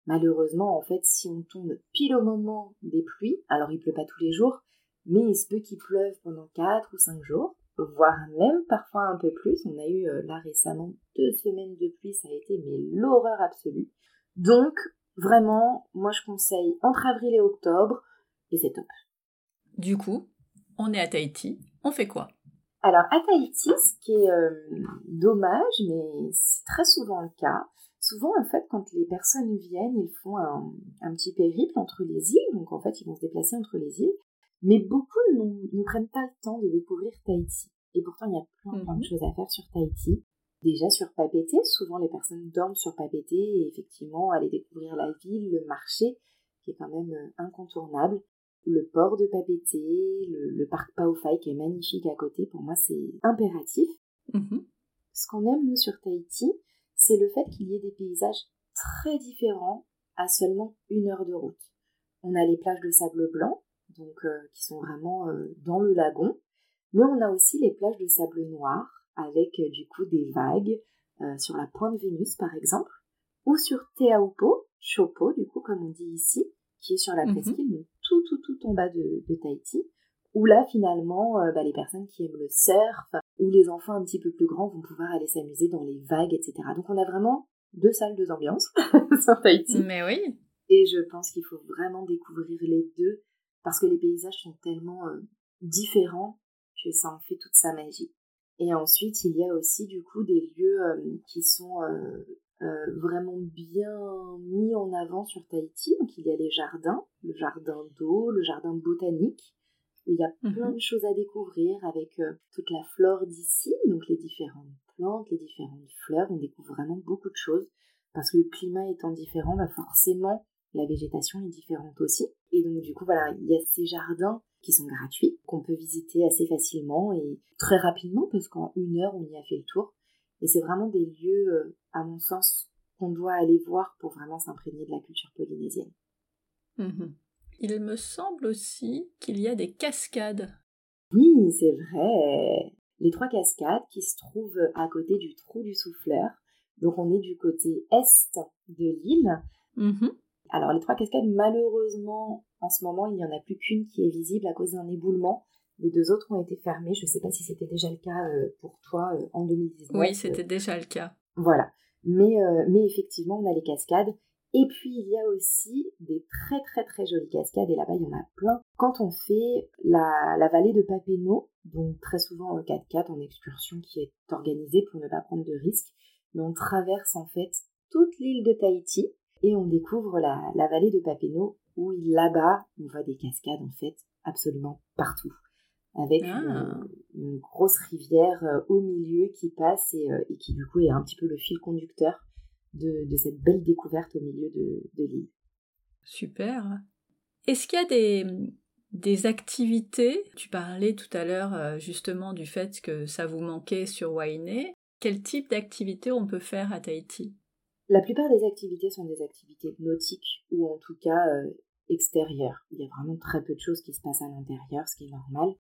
Malheureusement, en fait, si on tombe pile au moment des pluies, alors il pleut pas tous les jours, mais il se peut qu'il pleuve pendant 4 ou 5 jours, voire même parfois un peu plus. On a eu euh, là récemment deux semaines de pluie, ça a été mais l'horreur absolue. Donc, vraiment, moi je conseille entre avril et octobre, et c'est top. Du coup, on est à Tahiti, on fait quoi? Alors à Tahiti, ce qui est euh, dommage, mais c'est très souvent le cas, Souvent, en fait, quand les personnes viennent, ils font un, petit périple entre les îles, donc en fait, ils vont se déplacer entre les îles, mais beaucoup ne prennent pas le temps de découvrir Tahiti. Et pourtant, il y a plein, plein de mhm. choses à faire sur Tahiti. Déjà sur Papeete, souvent les personnes dorment sur Papeete et effectivement aller découvrir la ville, le marché, qui est quand même euh, incontournable. Le port de Papeete, le, parc Paofai qui est magnifique à côté, pour moi c'est impératif. Mhm. Ce qu'on aime nous sur Tahiti, c'est le fait qu'il y ait des paysages très différents à seulement une heure de route. On a les plages de sable blanc, donc euh, qui sont vraiment euh, dans le lagon, mais on a aussi les plages de sable noir avec euh, du coup des vagues sur la pointe Vénus par exemple, ou sur Teaupo, Chopo du coup comme on dit ici, qui est sur la mhm. presqu'île, tout tout tout en bas de, de Tahiti, où là finalement bah, les personnes qui aiment le surf où les enfants un petit peu plus grands vont pouvoir aller s'amuser dans les vagues, etc. Donc on a vraiment deux salles, deux ambiances sur Tahiti. Mais oui. Et je pense qu'il faut vraiment découvrir les deux parce que les paysages sont tellement euh, différents que ça en fait toute sa magie. Et ensuite, il y a aussi du coup des lieux euh, qui sont euh, vraiment bien mis en avant sur Tahiti. Donc il y a les jardins, le jardin d'eau, le jardin botanique, il y a plein mhm. de choses à découvrir avec euh, toute la flore d'ici, donc les différentes plantes, les différentes fleurs. On découvre vraiment beaucoup de choses parce que le climat étant différent, bah forcément la végétation est différente aussi. Et donc du coup voilà, il y a ces jardins qui sont gratuits, qu'on peut visiter assez facilement et très rapidement parce qu'en une heure on y a fait le tour. Et c'est vraiment des lieux, euh, à mon sens, qu'on doit aller voir pour vraiment s'imprégner de la culture polynésienne. Mhm il me semble aussi qu'il y a des cascades. Oui, c'est vrai. Les trois cascades qui se trouvent à côté du trou du souffleur. Donc on est du côté est de l'île. Mm-hmm. Alors les trois cascades, malheureusement, en ce moment, il n'y en a plus qu'une qui est visible à cause d'un éboulement. Les deux autres ont été fermées. Je ne sais pas si c'était déjà le cas euh, pour toi euh, en 2019. Oui, c'était déjà le cas. Voilà. Mais, mais effectivement, on a les cascades. Et puis il y a aussi des très très très jolies cascades et là-bas il y en a plein. Quand on fait la, la vallée de Papeno, donc très souvent en 4x4 en excursion qui est organisée pour ne pas prendre de risques, mais on traverse en fait toute l'île de Tahiti et on découvre la, la vallée de Papeno où là-bas on voit des cascades en fait absolument partout avec ah. une, grosse rivière euh, au milieu qui passe et, euh, et qui du coup est un petit peu le fil conducteur de, cette belle découverte au milieu de, l'île. Super. Est-ce qu'il y a des, des activités? Tu parlais tout à l'heure euh, justement du fait que ça vous manquait sur Wainé. Quel type d'activité on peut faire à Tahiti? La plupart des activités sont des activités nautiques ou en tout cas euh, extérieures. Il y a vraiment très peu de choses qui se passent à l'intérieur, ce qui est normal.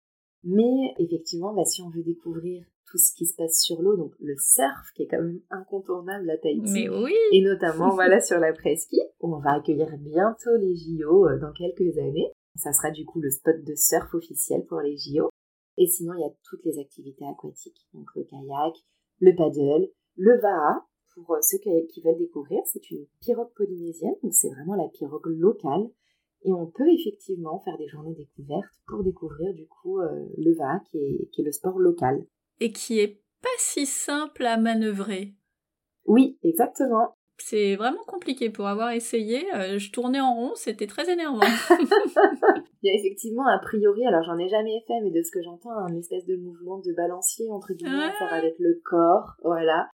Mais effectivement, bah, si on veut découvrir tout ce qui se passe sur l'eau, donc le surf qui est quand même incontournable à Tahiti. Mais oui Et notamment voilà sur la presqu'île où on va accueillir bientôt les JO euh, dans quelques années. Ça sera du coup le spot de surf officiel pour les JO. Et sinon, il y a toutes les activités aquatiques, donc le kayak, le paddle, le vaha. Pour euh, ceux qui veulent découvrir, c'est une pirogue polynésienne, donc c'est vraiment la pirogue locale et on peut effectivement faire des journées découvertes pour découvrir du coup euh, le VA qui est, qui est le sport local. Et qui est pas si simple à manœuvrer. Oui, exactement. C'est vraiment compliqué pour avoir essayé. Euh, je tournais en rond, c'était très énervant. Il y a effectivement a priori, alors j'en ai jamais fait, mais de ce que j'entends, un espèce de mouvement de balancier entre guillemets à faire avec le corps, voilà.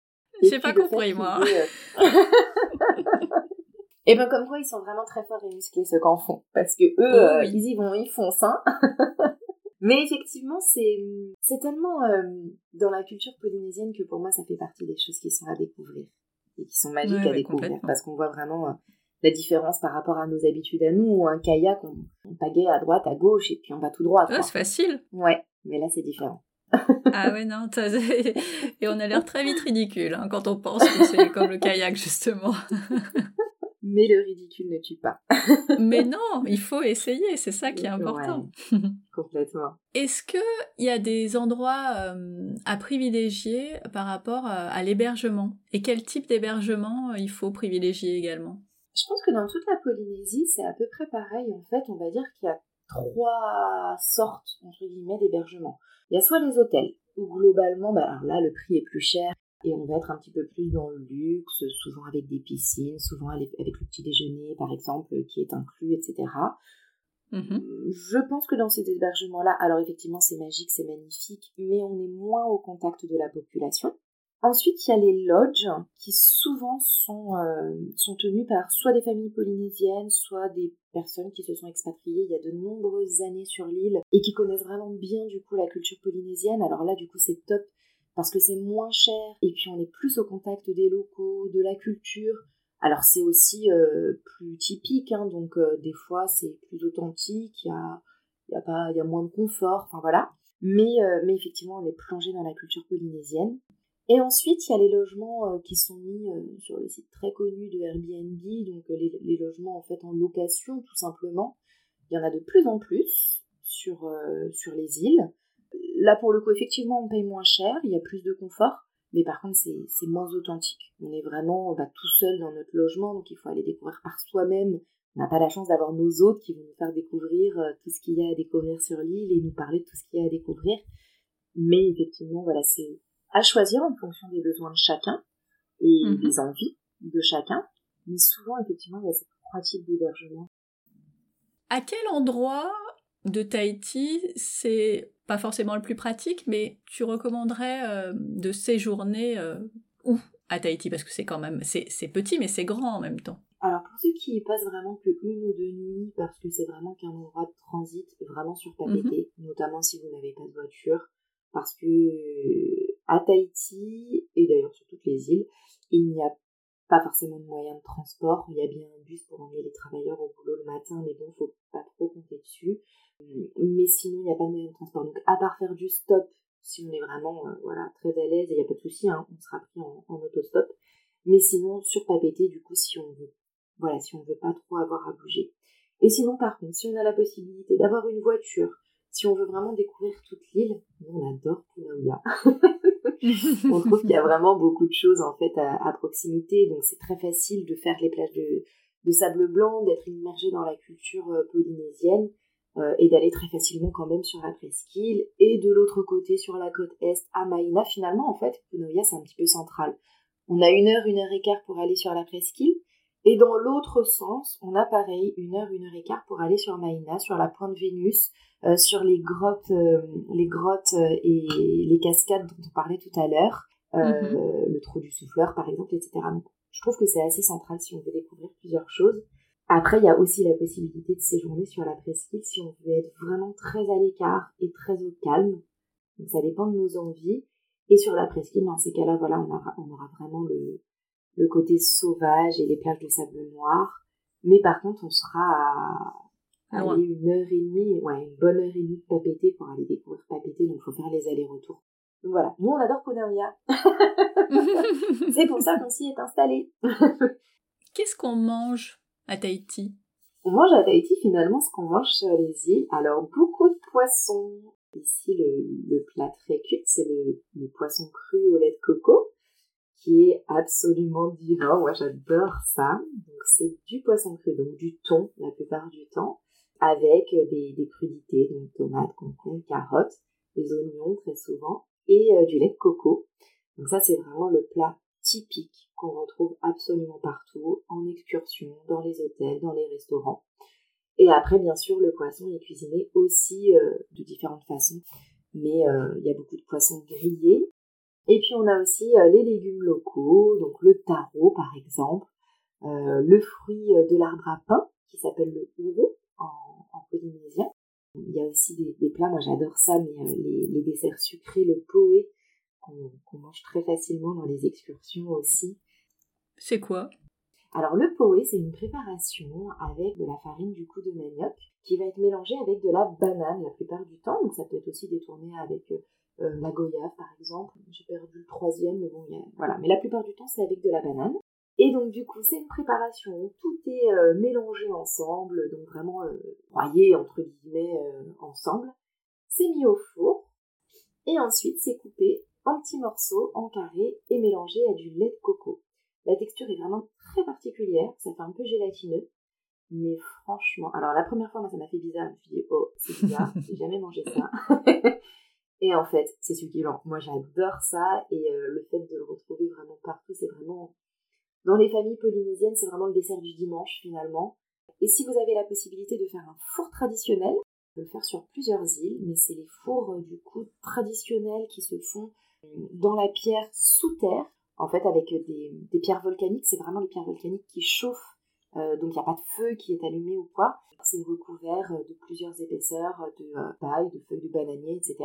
J'ai pas compris moi. Et ben comme quoi ils sont vraiment très forts et musclés ceux qu'en font parce que eux oh euh, ils y vont ils foncent hein. Mais effectivement c'est c'est tellement euh, dans la culture polynésienne que pour moi ça fait partie des choses qui sont à découvrir et qui sont magiques à découvrir parce qu'on voit vraiment euh, la différence par rapport à nos habitudes à nous un kayak on, on pagaie à droite à gauche et puis on va tout droit. c'est facile. Ouais mais là c'est différent. ah ouais, non, et on a l'air très vite ridicule hein, quand on pense que c'est comme le kayak, justement. mais le ridicule ne tue pas. mais non, il faut essayer, c'est ça qui est important. complètement. Est-ce qu'il y a des endroits euh, à privilégier par rapport à, l'hébergement? Et quel type d'hébergement euh, il faut privilégier également? Je pense que dans toute la Polynésie, c'est à peu près pareil. En fait, on va dire qu'il y a trois sortes, entre guillemets, d'hébergement. Il y a soit les hôtels, où globalement, bah, alors là, le prix est plus cher et on va être un petit peu plus dans le luxe, souvent avec des piscines, souvent avec le petit déjeuner par exemple qui est inclus, etc. Mm-hmm. Je pense que dans ces hébergements-là, alors effectivement c'est magique, c'est magnifique, mais on est moins au contact de la population. Ensuite, il y a les lodges qui souvent sont, euh, sont tenus par soit des familles polynésiennes, soit des personnes qui se sont expatriées il y a de nombreuses années sur l'île et qui connaissent vraiment bien du coup la culture polynésienne. Alors là, du coup, c'est top parce que c'est moins cher et puis on est plus au contact des locaux, de la culture. Alors c'est aussi euh, plus typique, hein, donc euh, des fois c'est plus authentique, il y a, y, a y a moins de confort, enfin voilà. Mais, euh, mais effectivement on est plongé dans la culture polynésienne. Et ensuite il y a les logements qui sont mis sur le site très connu de Airbnb, donc les, les, logements en fait en location tout simplement. Il y en a de plus en plus sur, sur les îles. Là, pour le coup, effectivement, on paye moins cher, il y a plus de confort, mais par contre, c'est moins authentique. On est vraiment bah, tout seul dans notre logement, donc il faut aller découvrir par soi-même. On n'a pas la chance d'avoir nos hôtes qui vont nous faire découvrir euh, tout ce qu'il y a à découvrir sur l'île et nous parler de tout ce qu'il y a à découvrir. Mais effectivement, voilà, c'est à choisir en fonction des besoins de chacun et mhm. des envies de chacun. Mais souvent, effectivement, il y a ces trois types d'hébergement. À quel endroit de Tahiti, c'est pas forcément le plus pratique, mais tu recommanderais euh, de séjourner euh, où? À Tahiti Parce que c'est quand même, c'est petit, mais c'est grand en même temps. Alors pour ceux qui passent vraiment que une ou deux nuits, parce que c'est vraiment qu'un endroit de transit vraiment sur Papeete, mhm. notamment si vous n'avez pas de voiture, parce que à Tahiti, et d'ailleurs sur toutes les îles, il n'y a pas forcément de moyens de transport. Il y a bien un bus pour emmener les travailleurs au boulot le matin, mais bon, faut pas trop compter dessus. Mais sinon, il n'y a pas de moyen de transport. Donc, à part faire du stop, si on est vraiment euh, voilà, très à l'aise, il n'y a pas de souci, hein, on sera pris en, en autostop. Mais sinon, sur Papété, du coup, si on veut, voilà, si on veut pas trop avoir à bouger. Et sinon, par contre, si on a la possibilité d'avoir une voiture, si on veut vraiment découvrir toute l'île, on adore Punauia. on trouve qu'il y a vraiment beaucoup de choses en fait à, proximité, donc c'est très facile de faire les plages de, sable blanc, d'être immergé dans la culture euh, polynésienne euh, et d'aller très facilement quand même sur la presqu'île. Et de l'autre côté, sur la côte est, à Maïna, finalement, en fait, Punoya, c'est un petit peu central. On a une heure, une heure et quart pour aller sur la presqu'île. Et dans l'autre sens, on a pareil, une heure, une heure et quart pour aller sur Maïna, sur la pointe Vénus, euh, sur les grottes, les grottes et les cascades dont on parlait tout à l'heure, mm-hmm. le trou du souffleur par exemple, etc je trouve que c'est assez central si on veut découvrir plusieurs choses. Après, il y a aussi la possibilité de séjourner sur la presqu'île si on veut être vraiment très à l'écart et très au calme. Donc ça dépend de nos envies. Et sur la presqu'île, dans ces cas-là, voilà, on aura, on aura vraiment le, le côté sauvage et les plages de sable noir. Mais par contre, on sera à, aller une heure et demie, ouais, une bonne heure et demie de Papété pour aller découvrir Papété. Donc, il faut faire les allers-retours donc voilà, nous on adore Punaoya. c'est pour ça qu'on s'y est installé. Qu'est-ce qu'on mange à Tahiti? On mange à Tahiti finalement ce qu'on mange sur les îles. Alors beaucoup de poissons. Ici le, plat très culte c'est le, poisson cru au lait de coco qui est absolument divin. Moi j'adore ça. Donc c'est du poisson cru, donc du thon la plupart du temps, avec des, des crudités, donc tomates, concombres, carottes, des oignons très souvent et euh, du lait de coco. Donc ça, c'est vraiment le plat typique qu'on retrouve absolument partout, en excursion, dans les hôtels, dans les restaurants. Et après, bien sûr, le poisson est cuisiné aussi euh, de différentes façons, mais euh, il y a beaucoup de poissons grillés. Et puis on a aussi les légumes locaux, donc le taro par exemple, le fruit de l'arbre à pain qui s'appelle le ouro en, en polynésien, il y a aussi des, plats, moi j'adore ça, mais euh, les, desserts sucrés, le poé, qu'on mange très facilement dans les excursions aussi. C'est quoi? Alors le poé, c'est une préparation avec de la farine du coup de manioc qui va être mélangée avec de la banane la plupart du temps. Donc ça peut être aussi détourné avec euh, la goyave par exemple. J'ai perdu le troisième, mais bon, voilà. Mais la plupart du temps, c'est avec de la banane. Et donc du coup, c'est une préparation, tout est euh, mélangé ensemble, donc vraiment euh, entre guillemets euh, ensemble. C'est mis au four et ensuite c'est coupé en petits morceaux, en carrés et mélangé à du lait de coco. La texture est vraiment très particulière, ça fait un peu gélatineux, mais franchement, alors la première fois moi ça m'a fait bizarre, je me suis dit oh c'est bizarre, j'ai jamais mangé ça. et en fait c'est succulent, moi j'adore ça et le fait de le retrouver vraiment partout c'est vraiment dans les familles polynésiennes, c'est vraiment le dessert du dimanche finalement. Et si vous avez la possibilité de faire un four traditionnel, on peut le faire sur plusieurs îles, mais c'est les fours euh, du coup traditionnels qui se font euh, dans la pierre sous terre, en fait avec des, pierres volcaniques. C'est vraiment les pierres volcaniques qui chauffent, euh, donc il n'y a pas de feu qui est allumé ou quoi. C'est recouvert de plusieurs épaisseurs de paille, de feuilles de bananier, etc.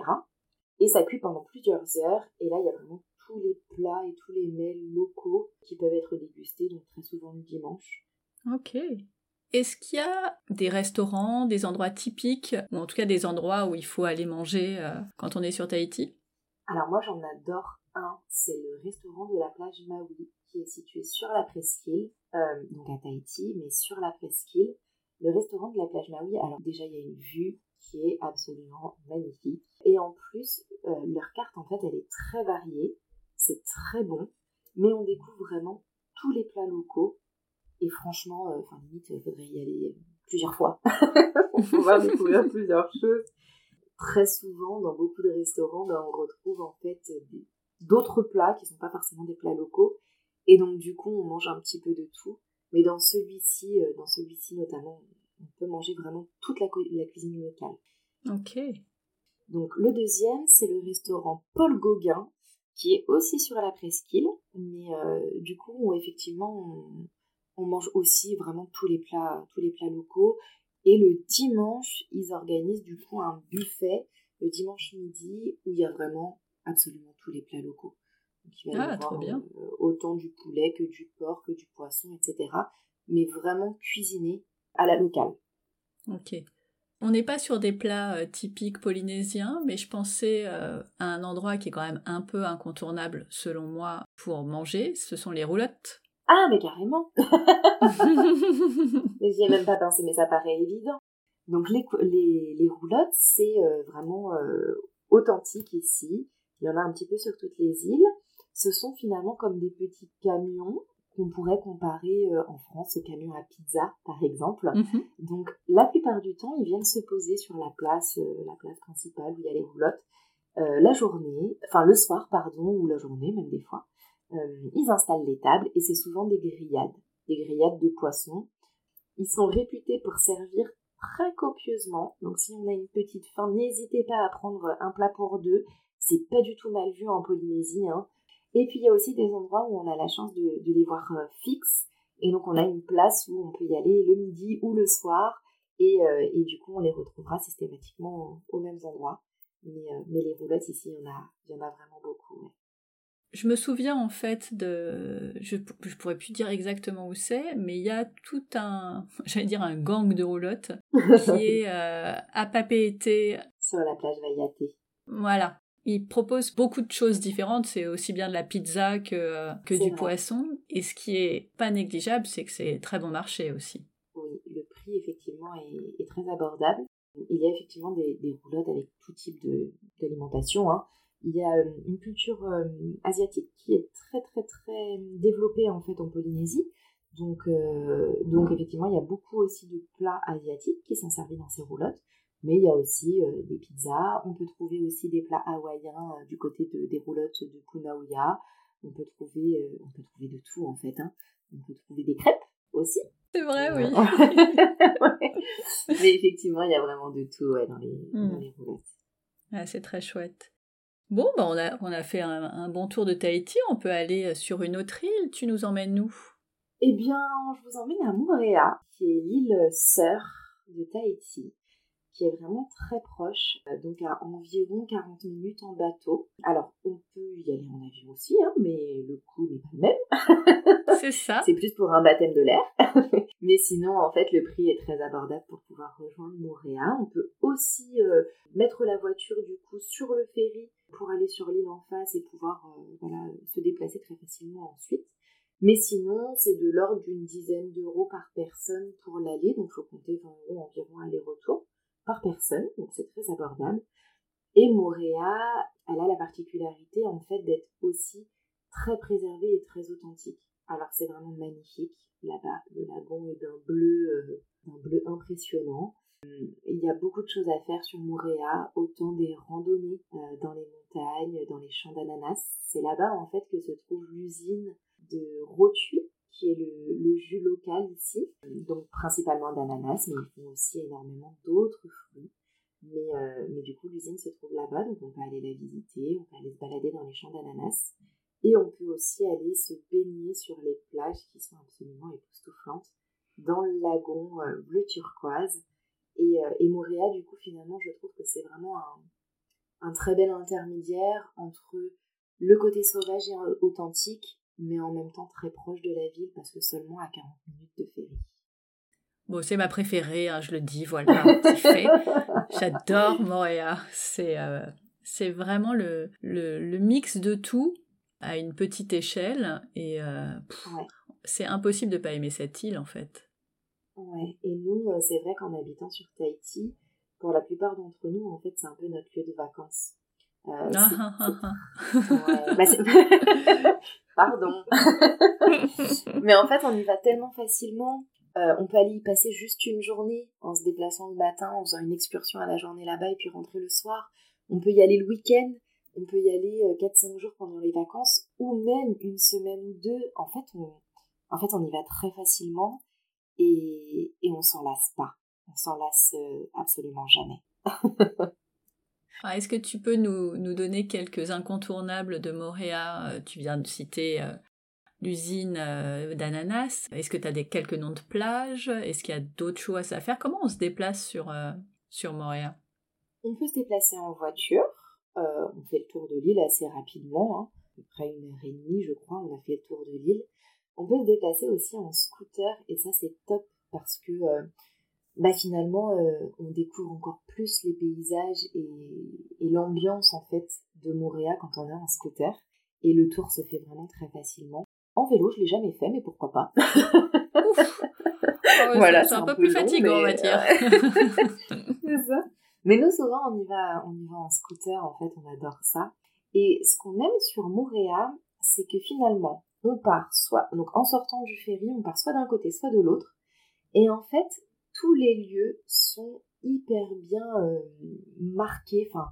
Et ça cuit pendant plusieurs heures, et là il y a vraiment tous les plats et tous les mets locaux qui peuvent être dégustés, donc très souvent le dimanche. Ok. Est-ce qu'il y a des restaurants, des endroits typiques, ou en tout cas des endroits où il faut aller manger euh, quand on est sur Tahiti? Alors moi j'en adore un, c'est le restaurant de la plage Maui, qui est situé sur la presqu'île, euh, donc à Tahiti, mais sur la presqu'île. Le restaurant de la plage Maui, alors déjà il y a une vue qui est absolument magnifique. Et en plus, euh, leur carte en fait elle est très variée c'est très bon, mais on découvre vraiment tous les plats locaux. Et franchement, euh, limite, il faudrait y aller plusieurs fois pour pouvoir découvrir plusieurs choses. Très souvent, dans beaucoup de restaurants, ben, on retrouve en fait d'autres plats qui ne sont pas forcément des plats locaux. Et donc, du coup, on mange un petit peu de tout. Mais dans celui-ci, euh, dans celui-ci notamment, on peut manger vraiment toute la, la cuisine locale. Ok. Donc, le deuxième, c'est le restaurant Paul Gauguin, qui est aussi sur la presqu'île, mais euh, du coup, où effectivement, on, mange aussi vraiment tous les plats, tous les plats locaux. Et le dimanche, ils organisent du coup un buffet le dimanche midi où il y a vraiment absolument tous les plats locaux. Donc, il va y ah, avoir, bien. Euh, autant du poulet que du porc, que du poisson, etc. Mais vraiment cuisiné à la locale. Ok. On n'est pas sur des plats euh, typiques polynésiens, mais je pensais euh, à un endroit qui est quand même un peu incontournable selon moi pour manger, ce sont les roulottes. Ah, mais carrément Mais j'y ai même pas pensé, mais ça paraît évident. Donc les, les, roulottes, c'est euh, vraiment authentique ici. Il y en a un petit peu sur toutes les îles. Ce sont finalement comme des petits camions qu'on pourrait comparer euh, en France aux camions à pizza, par exemple. Mhm. Donc, la plupart du temps, ils viennent se poser sur la place, euh, la place principale où il y a les roulottes, euh, la journée, enfin le soir, pardon, ou la journée, même des fois. ils installent les tables et c'est souvent des grillades, des grillades de poissons. Ils sont réputés pour servir très copieusement. Donc, si on a une petite faim, n'hésitez pas à prendre un plat pour deux. C'est pas du tout mal vu en Polynésie. Hein. Et puis il y a aussi des endroits où on a la chance de, les voir euh, fixes. Et donc on a une place où on peut y aller le midi ou le soir. Et, euh, du coup on les retrouvera systématiquement aux mêmes endroits. Mais, euh, les roulottes ici, il y en a, il y en a vraiment beaucoup. Je me souviens en fait de, je, je pourrais plus dire exactement où c'est, mais il y a tout un, j'allais dire un gang de roulottes qui est à Papeete. Sur la plage Vaiate. Voilà. Il propose beaucoup de choses différentes, c'est aussi bien de la pizza que, que du poisson. Et ce qui est pas négligeable, c'est que c'est très bon marché aussi. Oui, le prix effectivement est, très abordable. Il y a effectivement des, roulottes avec tout type d'alimentation. Hein. Il y a euh, une culture euh, asiatique qui est très très très développée en fait en Polynésie. Donc, euh, donc effectivement, il y a beaucoup aussi de plats asiatiques qui sont servis dans ces roulottes. Mais il y a aussi euh, des pizzas. On peut trouver aussi des plats hawaïens euh, du côté de, des roulottes de Punauia. On peut trouver, euh, on peut trouver de tout en fait. Hein. On peut trouver des crêpes aussi. C'est vrai, oui. Mais effectivement, il y a vraiment de tout dans, les, hmm. les, roulottes. Ah, c'est très chouette. Bon, bah on, a, on a fait un, un, bon tour de Tahiti. On peut aller sur une autre île. Tu nous emmènes où? Eh bien, je vous emmène à Moorea, qui est l'île sœur de Tahiti qui est vraiment très proche, euh, donc à environ 40 minutes en bateau. Alors, on peut y aller en avion aussi, hein, mais le coût n'est pas le même. C'est ça. C'est plus pour un baptême de l'air. mais sinon, en fait, le prix est très abordable pour pouvoir rejoindre Montréal. On peut aussi euh, mettre la voiture, du coup, sur le ferry pour aller sur l'île en face et pouvoir euh, voilà, se déplacer très facilement ensuite. Mais sinon, c'est de l'ordre d'une dizaine d'euros par personne pour l'aller, donc il faut compter 20 euros environ aller-retour par personne, donc c'est très abordable. Et Moréa, elle a la particularité en fait d'être aussi très préservée et très authentique. Alors c'est vraiment magnifique. Là-bas, le lagon est d'un bleu, euh, bleu impressionnant. Euh, il y a beaucoup de choses à faire sur Moréa, autant des randonnées euh, dans les montagnes, dans les champs d'ananas. C'est là-bas en fait que se trouve l'usine de Rotui, qui est le, jus local ici, donc principalement d'ananas, mais ils font aussi énormément d'autres fruits. Mais, euh, mais du coup, l'usine se trouve là-bas, donc on peut aller la visiter, on peut aller se balader dans les champs d'ananas. Et on peut aussi aller se baigner sur les plages qui sont absolument époustouflantes dans le lagon euh, bleu turquoise. Et, euh, et Montréal, du coup, finalement, je trouve que c'est vraiment un, un très bel intermédiaire entre le côté sauvage et authentique mais en même temps très proche de la ville parce que seulement à 40 minutes de ferry. Bon, c'est ma préférée, hein, je le dis, voilà, c'est fait. J'adore Moréa. C'est euh, c'est vraiment le, le, mix de tout à une petite échelle et euh, c'est impossible de pas aimer cette île en fait. Ouais, et nous, euh, c'est vrai qu'en habitant sur Tahiti, pour la plupart d'entre nous, en fait, c'est un peu notre lieu de vacances. Euh, ouais, bah, Pardon. Mais en fait, on y va tellement facilement. Euh, on peut aller y passer juste une journée en se déplaçant le matin, en faisant une excursion à la journée là-bas et puis rentrer le soir. On peut y aller le week-end. On peut y aller 4-5 euh, jours pendant les vacances ou même une semaine ou deux. En fait, on, en fait, on y va très facilement et, et on s'en lasse pas. On s'en lasse euh, absolument jamais. Est-ce que tu peux nous, nous, donner quelques incontournables de Moréa euh, Tu viens de citer euh, l'usine euh, d'ananas. Est-ce que tu as des, quelques noms de plages? Est-ce qu'il y a d'autres choses à faire? Comment on se déplace sur, sur Moréa? On peut se déplacer en voiture. on fait le tour de l'île assez rapidement. Hein. À peu près une heure et demie, je crois, on a fait le tour de l'île. On peut se déplacer aussi en scooter et ça c'est top parce que bah finalement euh, on découvre encore plus les paysages et, l'ambiance en fait de Montréal quand on a un scooter et le tour se fait vraiment très facilement. En vélo, je l'ai jamais fait, mais pourquoi pas? Voilà, c'est un, peu, plus fatigant, on va dire. c'est ça. Mais nous souvent on y va, on y va en scooter en fait, on adore ça. Et ce qu'on aime sur Montréal, c'est que finalement, on part soit, donc en sortant du ferry, on part soit d'un côté, soit de l'autre. Et en fait, tous les lieux sont hyper bien euh, marqués. Enfin,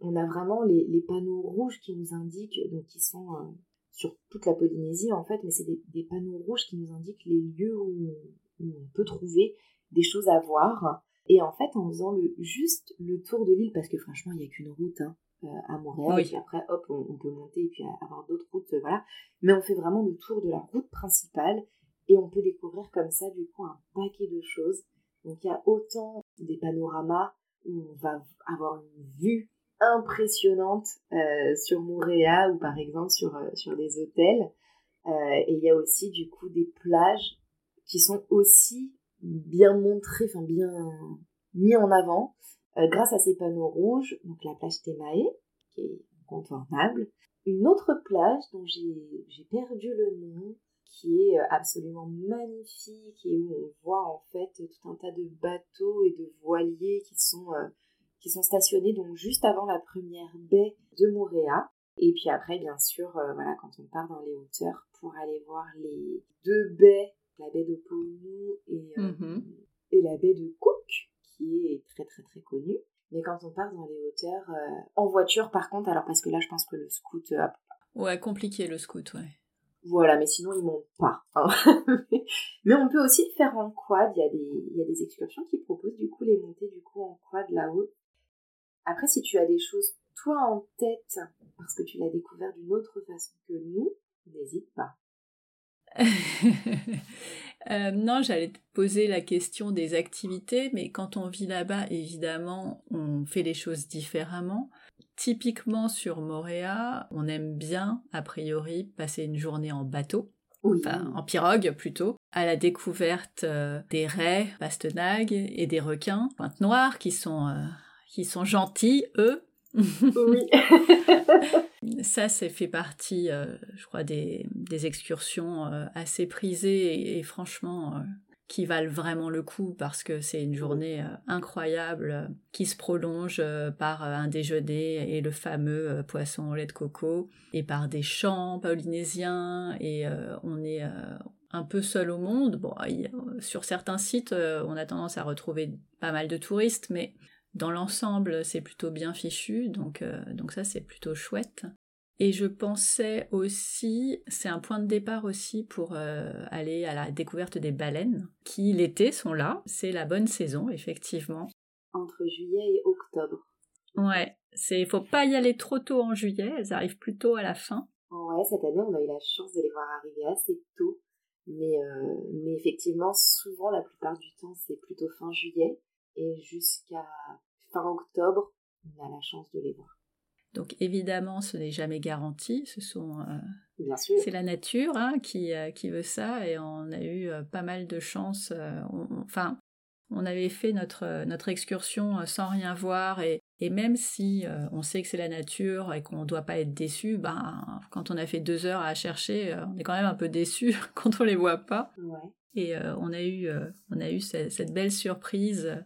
on a vraiment les, panneaux rouges qui nous indiquent, donc qui sont euh, sur toute la Polynésie en fait, mais c'est des, panneaux rouges qui nous indiquent les lieux où, on peut trouver des choses à voir. Et en fait, en faisant le, juste le tour de l'île, parce que franchement, il n'y a qu'une route hein, euh, à Montréal, et puis après, hop, on, peut monter et puis avoir d'autres routes, voilà. Mais on fait vraiment le tour de la route principale et on peut découvrir comme ça, du coup, un paquet de choses. Donc, il y a autant des panoramas où on va avoir une vue impressionnante euh, sur Montréal ou par exemple sur, euh, sur des hôtels. et il y a aussi, du coup, des plages qui sont aussi bien montrées, enfin bien mis en avant euh, grâce à ces panneaux rouges, donc la plage Temae, qui est incontournable. Une autre plage dont j'ai perdu le nom, qui est euh, absolument magnifique et où on voit en fait tout un tas de bateaux et de voiliers qui sont, euh, qui sont stationnés donc juste avant la première baie de Montréal. Et puis après, bien sûr, voilà, quand on part dans les hauteurs pour aller voir les deux baies, la baie de Pounou et, mm-hmm. et la baie de Cook, qui est très très très connu. Mais quand on part dans les hauteurs, euh, en voiture par contre, alors parce que là je pense que le scout... Euh, ouais, compliqué le scout, ouais. Voilà, mais sinon ils montent pas. Hein. mais on peut aussi le faire en quad, il y, a des, il y a des excursions qui proposent du coup les montées du coup en quad là-haut. Après, si tu as des choses toi en tête, parce que tu l'as découvert d'une autre façon que nous, n'hésite pas. Euh, non, j'allais te poser la question des activités, mais quand on vit là-bas, évidemment, on fait les choses différemment. Typiquement sur Moréa, on aime bien, a priori, passer une journée en bateau. Enfin, en pirogue plutôt, à la découverte euh, des raies, pastenagues et des requins, pointe noires, qui sont, euh, qui sont gentils, eux, oui. Ça, c'est fait partie, euh, je crois, des, excursions euh, assez prisées et, franchement qui valent vraiment le coup parce que c'est une journée incroyable qui se prolonge par un déjeuner et le fameux poisson au lait de coco et par des chants polynésiens et on est un peu seul au monde. Sur certains sites, on a tendance à retrouver pas mal de touristes, mais dans l'ensemble, c'est plutôt bien fichu, euh, donc ça c'est plutôt chouette. Et je pensais aussi, c'est un point de départ aussi pour euh, aller à la découverte des baleines, qui l'été sont là, c'est la bonne saison, effectivement. Entre juillet et octobre. Ouais, c'est faut pas y aller trop tôt en juillet, elles arrivent plutôt à la fin. Ouais, cette année on a eu la chance de les voir arriver assez tôt, mais, euh, mais effectivement souvent la plupart du temps c'est plutôt fin juillet et jusqu'à fin octobre, on a la chance de les voir. Donc évidemment, ce n'est jamais garanti. Ce sont, euh, Bien sûr. c'est la nature hein, qui, euh, qui veut ça, et on a eu euh, pas mal de chance. enfin, on avait fait notre notre excursion sans rien voir, et, et même si on sait que c'est la nature et qu'on ne doit pas être déçu, ben quand on a fait deux heures à chercher, on est quand même un peu déçu quand on les voit pas. Ouais. Et on a eu on a eu cette belle surprise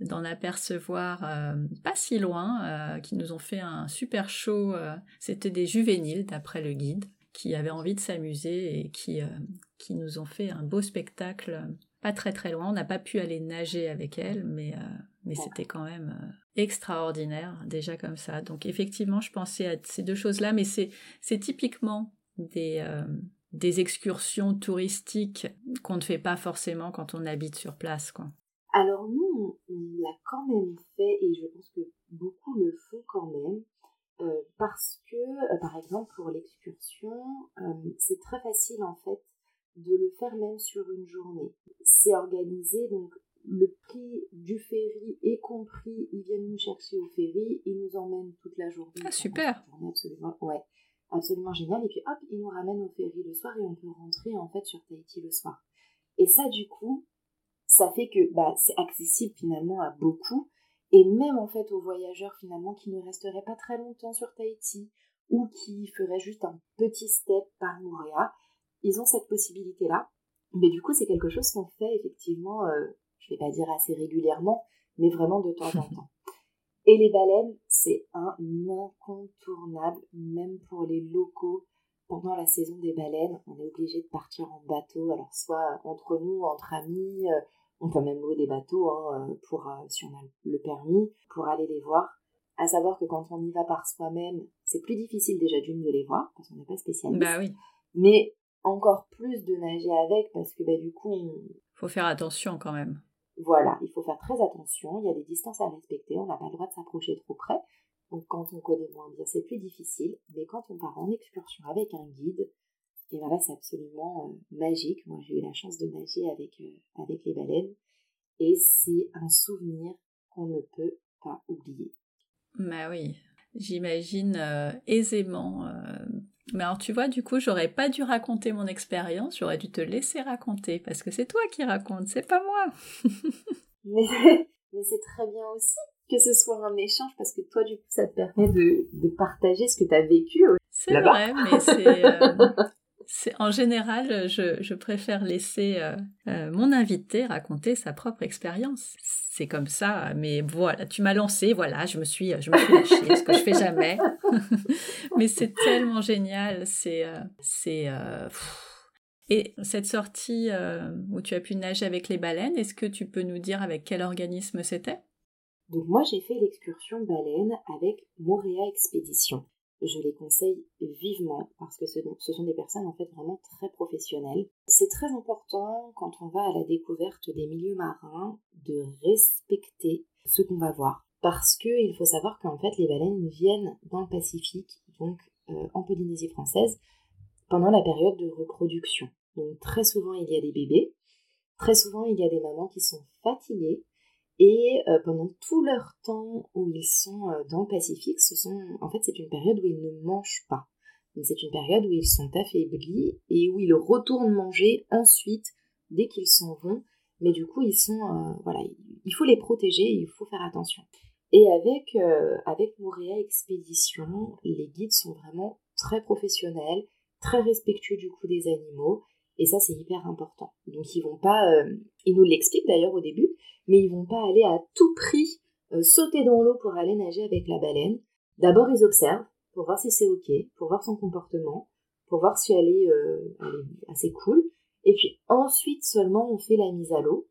d'en apercevoir euh, pas si loin, euh, qui nous ont fait un super show. Euh, c'était des juvéniles, d'après le guide, qui avaient envie de s'amuser et qui, qui nous ont fait un beau spectacle pas très très loin. On n'a pas pu aller nager avec elles, mais, mais c'était quand même extraordinaire, déjà comme ça. Donc effectivement, je pensais à ces deux choses-là, mais c'est typiquement des, des excursions touristiques qu'on ne fait pas forcément quand on habite sur place. Quoi. Alors nous, on, l'a quand même fait et je pense que beaucoup le font quand même euh, parce que, euh, par exemple, pour l'excursion, euh, c'est très facile en fait de le faire même sur une journée. C'est organisé, donc le prix du ferry est compris, ils viennent nous chercher au ferry, ils nous emmènent toute la journée. Ah super absolument, ouais, absolument génial. Et puis hop, ils nous ramènent au ferry le soir et on peut rentrer en fait sur Tahiti le soir. Et ça, du coup, ça fait que bah, c'est accessible finalement à beaucoup, et même en fait aux voyageurs finalement qui ne resteraient pas très longtemps sur Tahiti ou qui feraient juste un petit step par Montréal, ils ont cette possibilité-là. Mais du coup, c'est quelque chose qu'on fait effectivement, euh, je vais pas dire assez régulièrement, mais vraiment de temps en temps. Et les baleines, c'est un incontournable, même pour les locaux. Pendant la saison des baleines, on est obligé de partir en bateau, alors soit entre nous, entre amis, euh, on peut même louer des bateaux hein, pour, euh, si on a le permis, pour aller les voir. À savoir que quand on y va par soi-même, c'est plus difficile déjà d'une de les voir, parce qu'on n'est pas spécialiste. Bah oui. Mais encore plus de nager avec, parce que bah, du coup, on... Faut faire attention quand même. Voilà, il faut faire très attention, il y a des distances à respecter, on n'a pas le droit de s'approcher trop près. Donc quand on connaît moins bien, c'est plus difficile, mais quand on part en excursion avec un guide, et voilà, c'est absolument euh, magique. Moi, j'ai eu la chance de nager avec, euh, avec les baleines, et c'est un souvenir qu'on ne peut pas oublier. Bah oui, j'imagine euh, aisément. Mais alors tu vois, du coup, j'aurais pas dû raconter mon expérience, j'aurais dû te laisser raconter, parce que c'est toi qui racontes, c'est pas moi. mais, c'est très bien aussi que ce soit un échange, parce que toi, du coup, ça te permet de, partager ce que tu as vécu. C'est vrai, mais c'est... Euh, en général, je, préfère laisser euh, euh, mon invité raconter sa propre expérience. C'est comme ça, mais voilà, tu m'as lancé, voilà, je me suis, je me suis lâchée, ce que je fais jamais. mais c'est tellement génial, c'est, euh, c'est. Et cette sortie où tu as pu nager avec les baleines, est-ce que tu peux nous dire avec quel organisme c'était? Donc moi j'ai fait l'excursion baleine avec Moréa Expédition je les conseille vivement parce que ce, sont des personnes en fait vraiment très professionnelles. C'est très important quand on va à la découverte des milieux marins de respecter ce qu'on va voir parce qu'il faut savoir qu'en fait les baleines viennent dans le Pacifique, donc euh, en Polynésie française, pendant la période de reproduction. Donc très souvent il y a des bébés, très souvent il y a des mamans qui sont fatiguées et euh, pendant tout leur temps où ils sont euh, dans le Pacifique, ce sont, en fait, c'est une période où ils ne mangent pas. C'est une période où ils sont affaiblis et où ils retournent manger ensuite dès qu'ils s'en vont. Mais du coup, ils sont, euh, voilà, il faut les protéger, il faut faire attention. Et avec avec Moréa Expédition, les guides sont vraiment très professionnels, très respectueux du coup des animaux. Et ça, c'est hyper important. Donc, ils vont pas, ils nous l'expliquent d'ailleurs au début, mais ils vont pas aller à tout prix euh, sauter dans l'eau pour aller nager avec la baleine. D'abord, ils observent pour voir si c'est ok, pour voir son comportement, pour voir si elle est, euh, assez cool. Et puis ensuite seulement on fait la mise à l'eau.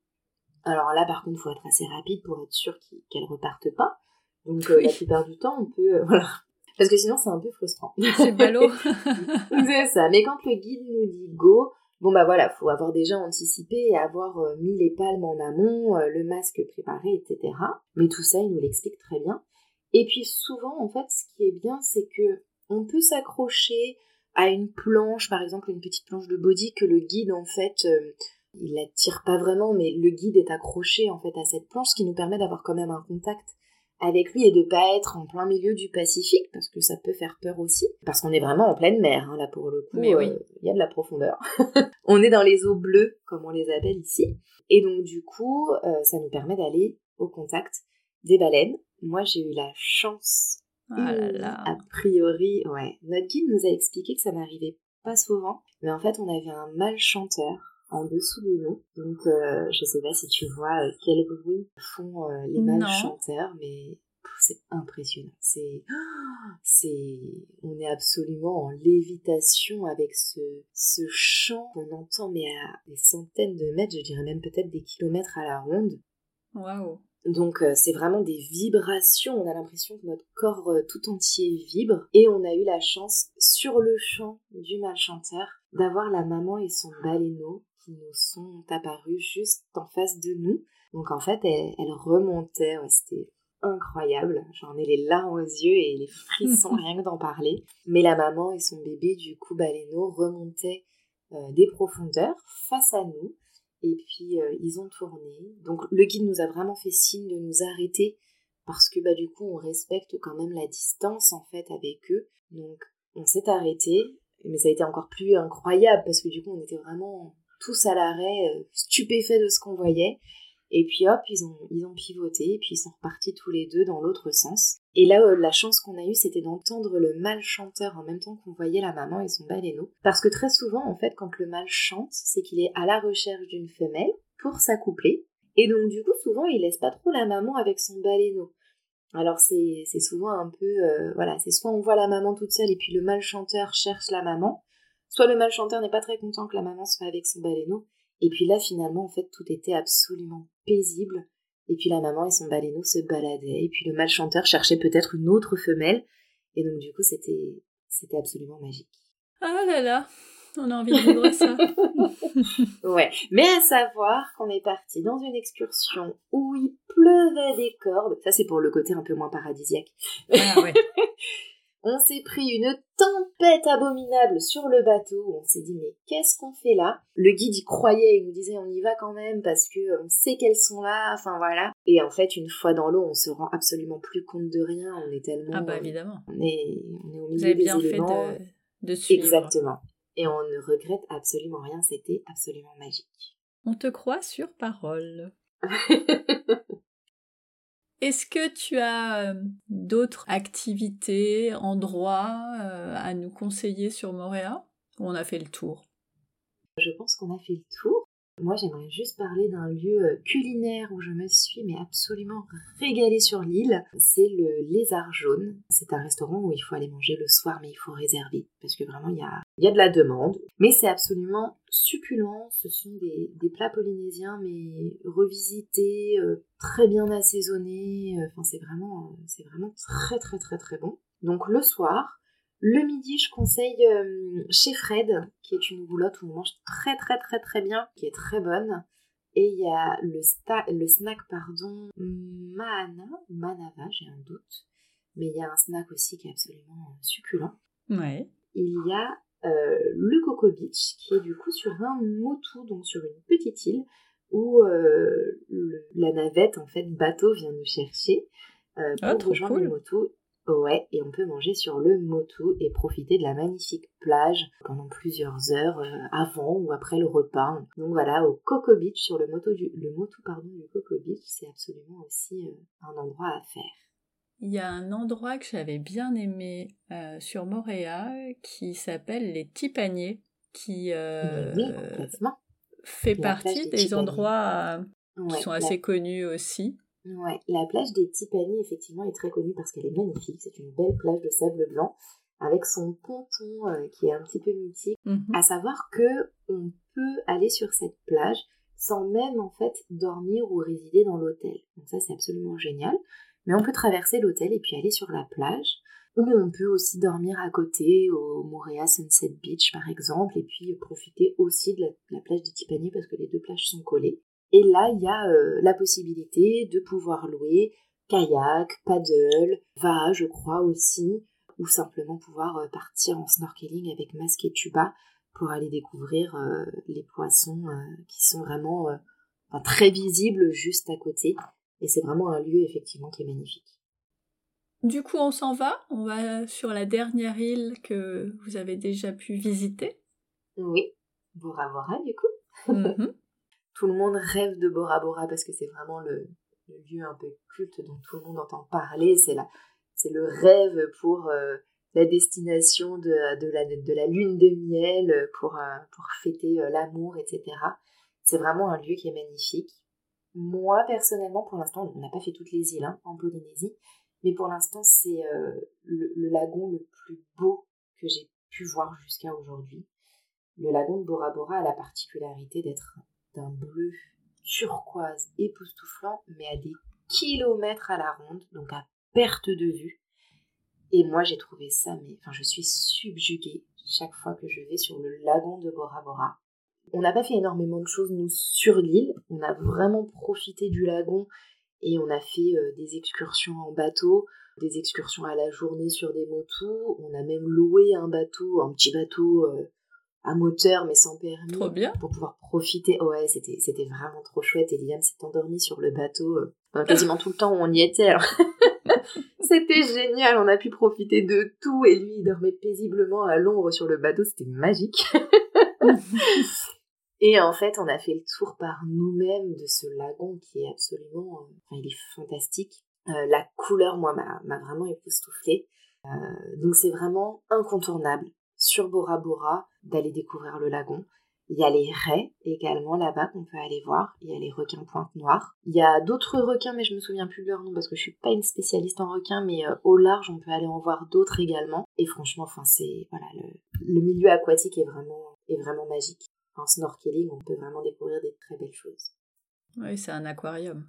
Alors là, par contre, il faut être assez rapide pour être sûr qu'elle reparte pas. Donc euh, la plupart du temps, on peut, voilà, parce que sinon c'est un peu frustrant. C'est ballot. c'est ça. Mais quand le guide nous dit go, Bon bah voilà, faut avoir déjà anticipé et avoir euh, mis les palmes en amont, euh, le masque préparé, etc. Mais tout ça, il nous l'explique très bien. Et puis souvent, en fait, ce qui est bien, c'est que on peut s'accrocher à une planche, par exemple une petite planche de body que le guide, en fait, euh, il la tire pas vraiment, mais le guide est accroché en fait à cette planche, ce qui nous permet d'avoir quand même un contact avec lui et de pas être en plein milieu du Pacifique parce que ça peut faire peur aussi. Parce qu'on est vraiment en pleine mer hein, là pour le coup mais oui. euh, il y a de la profondeur. On est dans les eaux bleues comme on les appelle ici. Et donc du coup euh, ça nous permet d'aller au contact des baleines. Moi j'ai eu la chance ah là a priori ouais. Notre guide nous a expliqué que ça n'arrivait pas souvent mais en fait on avait un mal chanteur en dessous de nous. Donc, euh, je sais pas si tu vois euh, quel bruit font euh, les mâles chanteurs, mais c'est impressionnant. C'est, c'est, on est absolument en lévitation avec ce, ce chant qu'on entend, mais à des centaines de mètres, je dirais même peut-être des kilomètres à la ronde. Waouh! Donc c'est vraiment des vibrations, on a l'impression que notre corps tout entier vibre et on a eu la chance sur le chant du mâle chanteur d'avoir la maman et son baleineau nous sont apparus juste en face de nous. Donc en fait, elle, remontait, c'était incroyable. J'en ai les larmes aux yeux et les frissons rien que d'en parler. Mais la maman et son bébé, du coup, baleineau, remontaient euh, des profondeurs face à nous. Et puis euh, ils ont tourné. Donc le guide nous a vraiment fait signe de nous arrêter parce que bah du coup on respecte quand même la distance en fait avec eux. Donc on s'est arrêté, mais ça a été encore plus incroyable parce que du coup on était vraiment tous à l'arrêt, euh, stupéfaits de ce qu'on voyait. Et puis hop, ils ont, ils ont pivoté, et puis ils sont repartis tous les deux dans l'autre sens. Et là, euh, la chance qu'on a eue, c'était d'entendre le mâle chanteur en même temps qu'on voyait la maman et son baleineau. Parce que très souvent, en fait, quand le mâle chante, c'est qu'il est à la recherche d'une femelle pour s'accoupler. Et donc, du coup, souvent, il laisse pas trop la maman avec son baleineau. Alors c'est souvent un peu, euh, voilà, c'est soit on voit la maman toute seule et puis le mal chanteur cherche la maman, soit le mal chanteur n'est pas très content que la maman soit avec son baleineau, et puis là finalement en fait tout était absolument paisible, et puis la maman et son baleineau se baladaient, et puis le mal chanteur cherchait peut-être une autre femelle, et donc du coup c'était c'était absolument magique. Ah là là, on a envie de vivre ça. ouais, mais à savoir qu'on est parti dans une excursion où il pleuvait des cordes. Ça, c'est pour le côté un peu moins paradisiaque. Ah ouais. on s'est pris une tempête abominable sur le bateau. On s'est dit mais qu'est-ce qu'on fait là? Le guide y croyait, il nous disait on y va quand même parce que euh, on sait qu'elles sont là. Enfin voilà. Et en fait une fois dans l'eau, on se rend absolument plus compte de rien. On est tellement. Ah bah évidemment. On est, on est au milieu Vous avez bien fait de, de suivre. Exactement. Et on ne regrette absolument rien. C'était absolument magique. On te croit sur parole. Est-ce que tu as euh, d'autres activités, endroits euh, à nous conseiller sur Moréa? On a fait le tour? Je pense qu'on a fait le tour. Moi, j'aimerais juste parler d'un lieu euh, culinaire où je me suis mais absolument régalée sur l'île. C'est le Lézard Jaune. C'est un restaurant où il faut aller manger le soir, mais il faut réserver parce que vraiment il y a, y a de la demande. Mais c'est absolument succulent. Ce sont des, plats polynésiens mais revisités, euh, très bien assaisonnés. Enfin, c'est vraiment, c'est vraiment très très très très bon. Donc le soir, le midi, je conseille euh, chez Fred, qui est une roulotte où on mange très très très très bien, qui est très bonne. Et il y a le, le snack, pardon, Mana, Manava, j'ai un doute. Mais il y a un snack aussi qui est absolument succulent. Ouais. Il y a euh, le Coco Beach, qui est du coup sur un motu, donc sur une petite île, où euh, la navette, en fait, bateau vient nous chercher ah, pour rejoindre le motu Ouais, et on peut manger sur le motu et profiter de la magnifique plage pendant plusieurs heures euh, avant ou après le repas. Donc voilà, au Coco Beach, sur le moto du, le motu pardon, du Coco Beach, c'est absolument aussi euh, un endroit à faire. Il y a un endroit que j'avais bien aimé euh, sur Moréa qui s'appelle les Tipaniers, qui fait partie des endroits qui sont assez connus aussi. Ouais, la plage des Tipani, effectivement, est très connue parce qu'elle est magnifique. C'est une belle plage de sable blanc avec son ponton euh, qui est un petit peu mythique. Mhm. À savoir que on peut aller sur cette plage sans même en fait dormir ou résider dans l'hôtel. Donc ça c'est absolument génial. Mais on peut traverser l'hôtel et puis aller sur la plage. Ou on peut aussi dormir à côté au Morea Sunset Beach par exemple et puis profiter aussi de la, de la plage des Tipani parce que les deux plages sont collées. Et là, il y a euh, la possibilité de pouvoir louer kayak, paddle, va, je crois aussi, ou simplement pouvoir euh, partir en snorkeling avec masque et tuba pour aller découvrir euh, les poissons qui sont vraiment très visibles juste à côté. Et c'est vraiment un lieu effectivement qui est magnifique. Du coup, on s'en va On va sur la dernière île que vous avez déjà pu visiter Oui, Bora Bora du coup. Mhm tout le monde rêve de Bora Bora parce que c'est vraiment le, lieu un peu culte dont tout le monde entend parler. C'est c'est le rêve pour euh, la destination de, la, de la lune de miel, pour, euh, pour fêter euh, l'amour, etc. C'est vraiment un lieu qui est magnifique. Moi, personnellement, pour l'instant, on n'a pas fait toutes les îles hein, en Polynésie, mais pour l'instant, c'est le, le, lagon le plus beau que j'ai pu voir jusqu'à aujourd'hui. Le lagon de Bora Bora a la particularité d'être bleu turquoise époustouflant, mais à des kilomètres à la ronde, donc à perte de vue. Et moi, j'ai trouvé ça, mais enfin, je suis subjuguée chaque fois que je vais sur le lagon de Bora Bora. On n'a pas fait énormément de choses, nous, sur l'île. On a vraiment profité du lagon et on a fait euh, des excursions en bateau, des excursions à la journée sur des motos. On a même loué un bateau, un petit bateau euh, à moteur mais sans permis. Trop bien. Pour pouvoir profiter. ouais, c'était, c'était vraiment trop chouette. Et Liam s'est endormi sur le bateau euh, quasiment tout le temps où on y était. c'était génial. On a pu profiter de tout. Et lui, il dormait paisiblement à l'ombre sur le bateau. C'était magique. et en fait, on a fait le tour par nous-mêmes de ce lagon qui est absolument... Euh, enfin, il est fantastique. Euh, la couleur, moi, m'a vraiment époustouflée. donc c'est vraiment incontournable sur Bora Bora d'aller découvrir le lagon. Il y a les raies également là-bas qu'on peut aller voir. Il y a les requins pointe noire. Il y a d'autres requins, mais je me souviens plus de leur nom parce que je suis pas une spécialiste en requins, mais euh, au large, on peut aller en voir d'autres également. Et franchement, enfin, c'est voilà, le, milieu aquatique est vraiment est vraiment magique. En snorkeling, on peut vraiment découvrir des très belles choses. Oui, c'est un aquarium.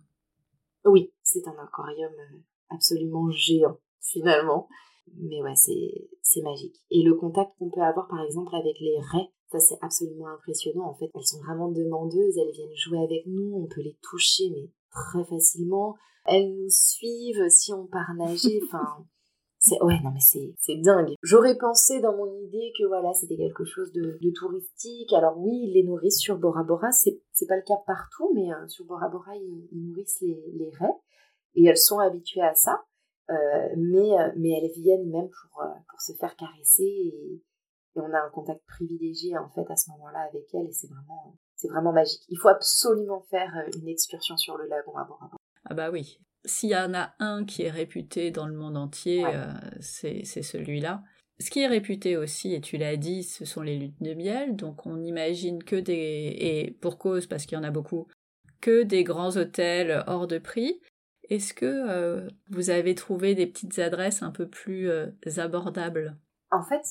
Oui, c'est un aquarium euh, absolument géant finalement. Mais ouais, c'est magique. Et le contact qu'on peut avoir par exemple avec les raies, ça, c'est absolument impressionnant. En fait, elles sont vraiment demandeuses. Elles viennent jouer avec nous. On peut les toucher, mais très facilement. Elles nous suivent si on part nager. Enfin, c'est ouais, non mais c'est dingue. J'aurais pensé dans mon idée que voilà, c'était quelque chose de, de, touristique. Alors oui, ils les nourrissent sur Bora Bora. C'est c'est pas le cas partout, mais euh, sur Bora Bora, ils, nourrissent les les raies et elles sont habituées à ça. Euh, mais euh, mais elles viennent même pour pour se faire caresser et et on a un contact privilégié en fait à ce moment-là avec elle et c'est vraiment c'est vraiment magique. Il faut absolument faire euh, une excursion sur le lagon à Bora Ah bah oui. S'il y en a un qui est réputé dans le monde entier, euh, c'est celui-là. Ce qui est réputé aussi, et tu l'as dit, ce sont les luttes de miel. Donc on imagine que des et pour cause parce qu'il y en a beaucoup, que des grands hôtels hors de prix. Est-ce que euh, vous avez trouvé des petites adresses un peu plus abordables? En fait,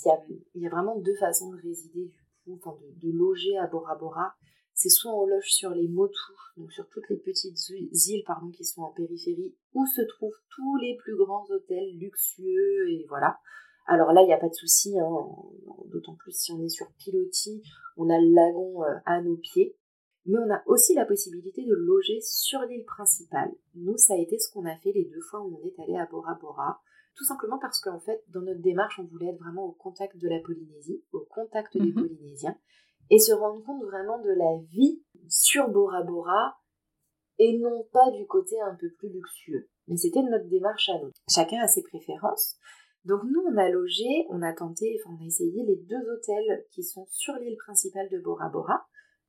il y a, vraiment deux façons de résider, du de, loger à Bora Bora. C'est soit on loge sur les Motu, donc sur toutes les petites îles pardon, qui sont en périphérie, où se trouvent tous les plus grands hôtels luxueux, et voilà. Alors là, il n'y a pas de souci, hein, d'autant plus si on est sur Piloti, on a le lagon euh, à nos pieds. Mais on a aussi la possibilité de loger sur l'île principale. Nous, ça a été ce qu'on a fait les deux fois où on est allé à Bora Bora. Tout simplement parce qu'en fait, dans notre démarche, on voulait être vraiment au contact de la Polynésie, au contact des mhm. Polynésiens, et se rendre compte vraiment de la vie sur Bora Bora, et non pas du côté un peu plus luxueux. Mais c'était notre démarche à nous. Chacun a ses préférences. Donc nous, on a logé, on a tenté, enfin on a essayé les deux hôtels qui sont sur l'île principale de Bora Bora.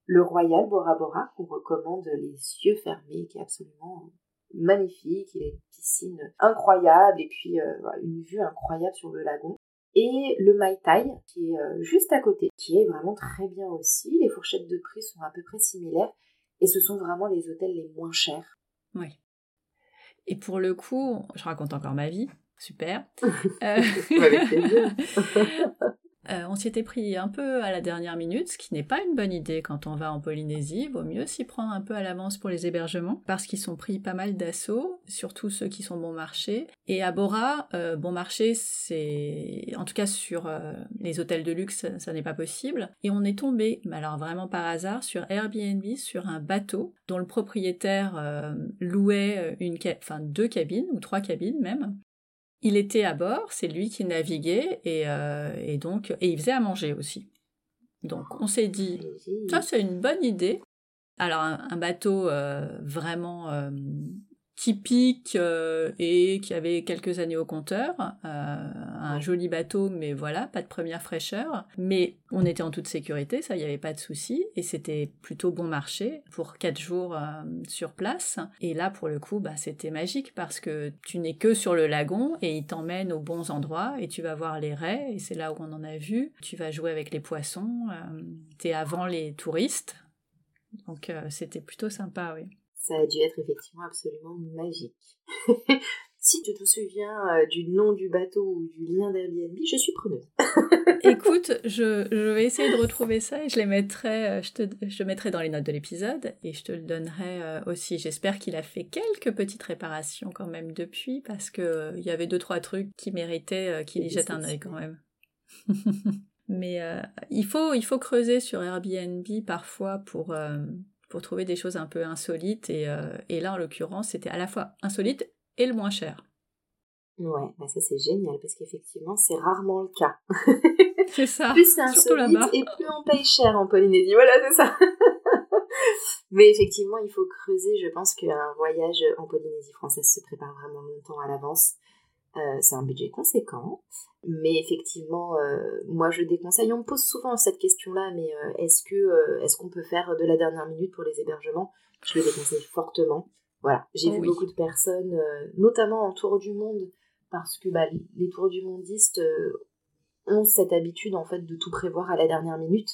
Le Royal Bora Bora, qu'on recommande les yeux fermés, qui est absolument magnifique, il a une piscine incroyable et puis euh, une vue incroyable sur le lagon. Et le Mai Tai, qui est euh, juste à côté, qui est vraiment très bien aussi. Les fourchettes de prix sont à peu près similaires et ce sont vraiment les hôtels les moins chers. Oui. Et pour le coup, je raconte encore ma vie, super. Euh. Euh, on s'y était pris un peu à la dernière minute, ce qui n'est pas une bonne idée quand on va en Polynésie. Vaut mieux s'y prendre un peu à l'avance pour les hébergements, parce qu'ils sont pris pas mal d'assauts, surtout ceux qui sont bon marché. Et à Bora, euh, bon marché, c'est... En tout cas sur euh, les hôtels de luxe, ça, n'est pas possible. Et on est tombé, mais alors vraiment par hasard, sur Airbnb, sur un bateau dont le propriétaire louait une enfin, deux cabines, ou trois cabines même, il était à bord, c'est lui qui naviguait et, euh, donc et il faisait à manger aussi. Donc on s'est dit ça c'est une bonne idée. Alors un, bateau euh, vraiment euh, typique euh, et qui avait quelques années au compteur. Euh, un joli bateau, mais voilà, pas de première fraîcheur. Mais on était en toute sécurité, ça, il n'y avait pas de souci. Et c'était plutôt bon marché pour quatre jours euh, sur place. Et là, pour le coup, bah, c'était magique parce que tu n'es que sur le lagon et il t'emmène aux bons endroits et tu vas voir les raies et c'est là où on en a vu. Tu vas jouer avec les poissons. tu es avant les touristes. Donc c'était plutôt sympa, oui ça a dû être effectivement absolument magique. si tu te souviens euh, du nom du bateau ou du lien d'Airbnb, je suis preneuse. Écoute, je, vais essayer de retrouver ça et je les mettrai, euh, je, te, je mettrai dans les notes de l'épisode et je te le donnerai euh, aussi. J'espère qu'il a fait quelques petites réparations quand même depuis parce que il y avait deux trois trucs qui méritaient qu'il y jette un œil quand même. Mais il faut il faut creuser sur Airbnb parfois pour pour trouver des choses un peu insolites. Et, euh, et là, en l'occurrence, c'était à la fois insolite et le moins cher. Ouais, bah ça c'est génial parce qu'effectivement, c'est rarement le cas. c'est ça. plus c'est insolite et plus on paye cher en Polynésie. Voilà, c'est ça. Mais effectivement, il faut creuser. Je pense qu'un voyage en Polynésie française se prépare vraiment longtemps à l'avance. Euh, c'est un budget conséquent. Mais effectivement, euh, moi je déconseille. On me pose souvent cette question-là, mais euh, est-ce que est-ce qu'on peut faire de la dernière minute pour les hébergements? Je le déconseille fortement. Voilà, j'ai vu beaucoup de personnes, notamment en tour du monde, parce que bah, les tours du mondistes ont cette habitude en fait de tout prévoir à la dernière minute.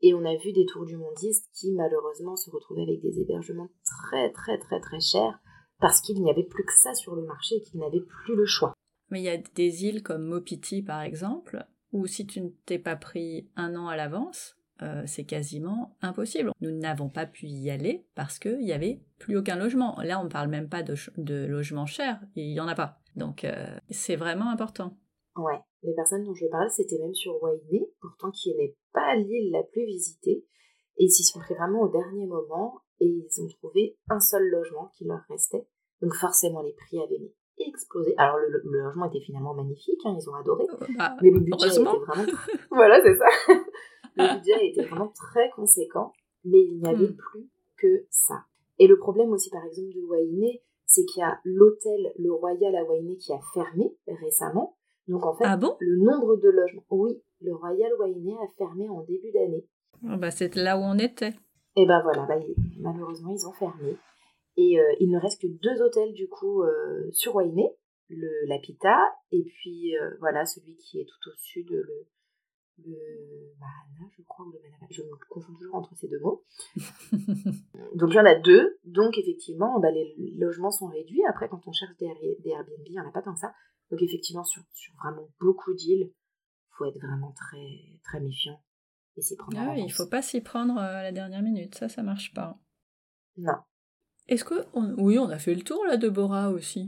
Et on a vu des tours du mondistes qui malheureusement se retrouvaient avec des hébergements très très très très chers parce qu'il n'y avait plus que ça sur le marché et qu'ils n'avaient plus le choix. Mais il y a des îles comme Mopiti par exemple, où si tu ne t'es pas pris un an à l'avance, euh, c'est quasiment impossible. Nous n'avons pas pu y aller parce qu'il n'y avait plus aucun logement. Là, on ne parle même pas de, de logement cher, il n'y en a pas. Donc euh, c'est vraiment important. Ouais, les personnes dont je parle, c'était même sur Wainé, pourtant qui n'est pas l'île la plus visitée. Et ils s'y sont pris vraiment au dernier moment et ils ont trouvé un seul logement qui leur restait. Donc forcément, les prix avaient mis explosé. Alors le, logement était finalement magnifique, hein, ils ont adoré. Euh, bah, mais le budget était vraiment... voilà, c'est ça. le budget était vraiment très conséquent, mais il n'y avait hmm. plus que ça. Et le problème aussi, par exemple, de Wainé, c'est qu'il y a l'hôtel, le Royal à Wainé, qui a fermé récemment. Donc en fait, ah bon? le nombre de logements, oui, le Royal Wainé a fermé en début d'année. Oh bah, c'est là où on était. Et ben voilà, bah, malheureusement ils ont fermé. Et euh, il ne reste que deux hôtels du coup euh, sur Wainé, le l'Apita et puis euh, voilà celui qui est tout au sud, le, le Mahana, je crois, ou le. Je me confonds toujours entre ces deux mots. donc il y en a deux. Donc effectivement, bah, les logements sont réduits. Après, quand on cherche des, Airbnb, il n'y en a pas tant que ça. Donc effectivement, sur, sur vraiment beaucoup d'îles, il faut être vraiment très, très méfiant. Et s'y prendre ah, Il faut pas s'y prendre à la dernière minute. Ça, ça marche pas. Non. Est-ce que... Oui, on a fait le tour là de Bora aussi.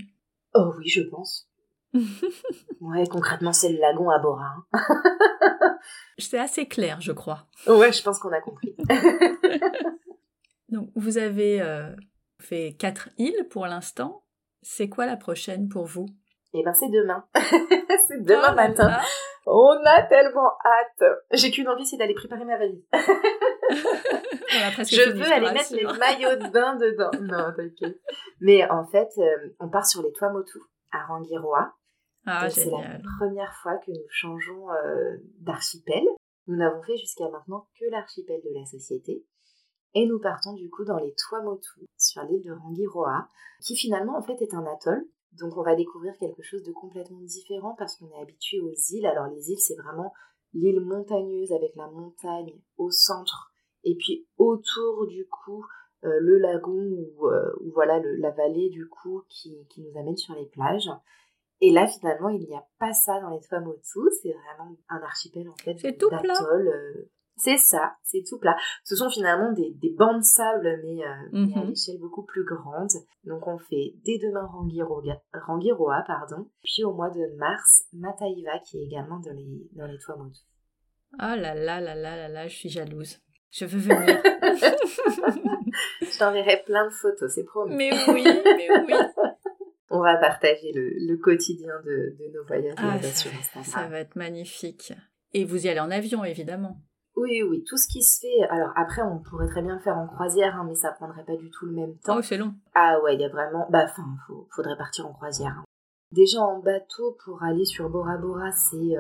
Oh oui, je pense. ouais, concrètement, c'est le lagon à Bora. Hein. c'est assez clair, je crois. Ouais, je pense qu'on a compris. Donc, vous avez euh, fait quatre îles pour l'instant. C'est quoi la prochaine pour vous? Eh ben, c'est demain. c'est demain oh matin. On a tellement hâte. J'ai qu'une envie, c'est d'aller préparer ma valise. je veux aller mettre les maillots de bain dedans. Non, t'inquiète. Mais en fait, euh, on part sur les Tuamotu à Rangiroa. Ah, c'est la première fois que nous changeons euh, d'archipel. Nous n'avons fait jusqu'à maintenant que l'archipel de la société. Et nous partons du coup dans les Tuamotu, sur l'île de Rangiroa, qui finalement en fait est un atoll. Donc on va découvrir quelque chose de complètement différent parce qu'on est habitué aux îles. Alors les îles, c'est vraiment l'île montagneuse avec la montagne au centre et puis autour du coup euh, le lagon ou, euh, voilà la vallée du coup qui, nous amène sur les plages. Et là finalement il n'y a pas ça dans les Tuamotu, c'est vraiment un archipel en fait d'atoll. Euh, c'est ça, c'est tout plat. Ce sont finalement des, des bancs de sable, mais, à mhm. l'échelle beaucoup plus grande. Donc on fait dès demain Rangiroa, pardon. Puis au mois de mars, Mataiva, qui est également dans les, dans les Tuamotu. Oh là là là là là là, je suis jalouse. Je veux venir. je t'enverrai plein de photos, c'est promis. Mais oui, mais oui. On va partager le, quotidien de, nos voyages ah, ça, ça va être magnifique. Et vous y allez en avion, évidemment. Oui, oui, tout ce qui se fait. Alors après, on pourrait très bien le faire en croisière, hein, mais ça prendrait pas du tout le même temps. Oh, c'est long. Ah ouais, il y a vraiment. Bah, enfin, faudrait partir en croisière. Hein. Déjà en bateau pour aller sur Bora Bora, c'est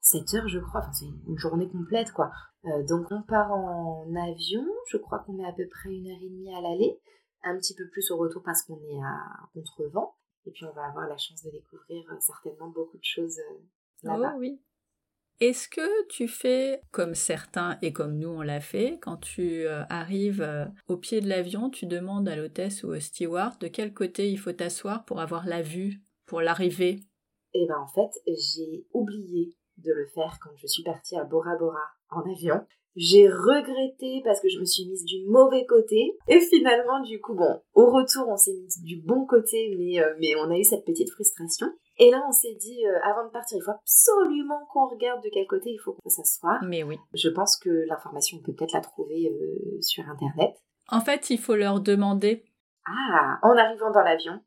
7 euh, heures, je crois. Enfin, c'est une journée complète, quoi. Euh, donc on part en avion. Je crois qu'on est à peu près une heure et demie à l'aller, un petit peu plus au retour parce qu'on est à contre-vent. Et puis on va avoir la chance de découvrir euh, certainement beaucoup de choses là-bas. Oh oui. Est-ce que tu fais comme certains et comme nous on l'a fait, quand tu arrives au pied de l'avion, tu demandes à l'hôtesse ou au steward de quel côté il faut t'asseoir pour avoir la vue pour l'arrivée? Eh ben en fait, j'ai oublié de le faire quand je suis partie à Bora Bora en avion. J'ai regretté parce que je me suis mise du mauvais côté. Et finalement, du coup, bon, au retour, on s'est mise du bon côté, mais, euh, mais on a eu cette petite frustration. Et là, on s'est dit, euh, avant de partir, il faut absolument qu'on regarde de quel côté il faut qu'on s'assoie. Mais oui. Je pense que l'information, on peut peut-être la trouver euh, sur Internet. En fait, il faut leur demander. Ah, en arrivant dans l'avion,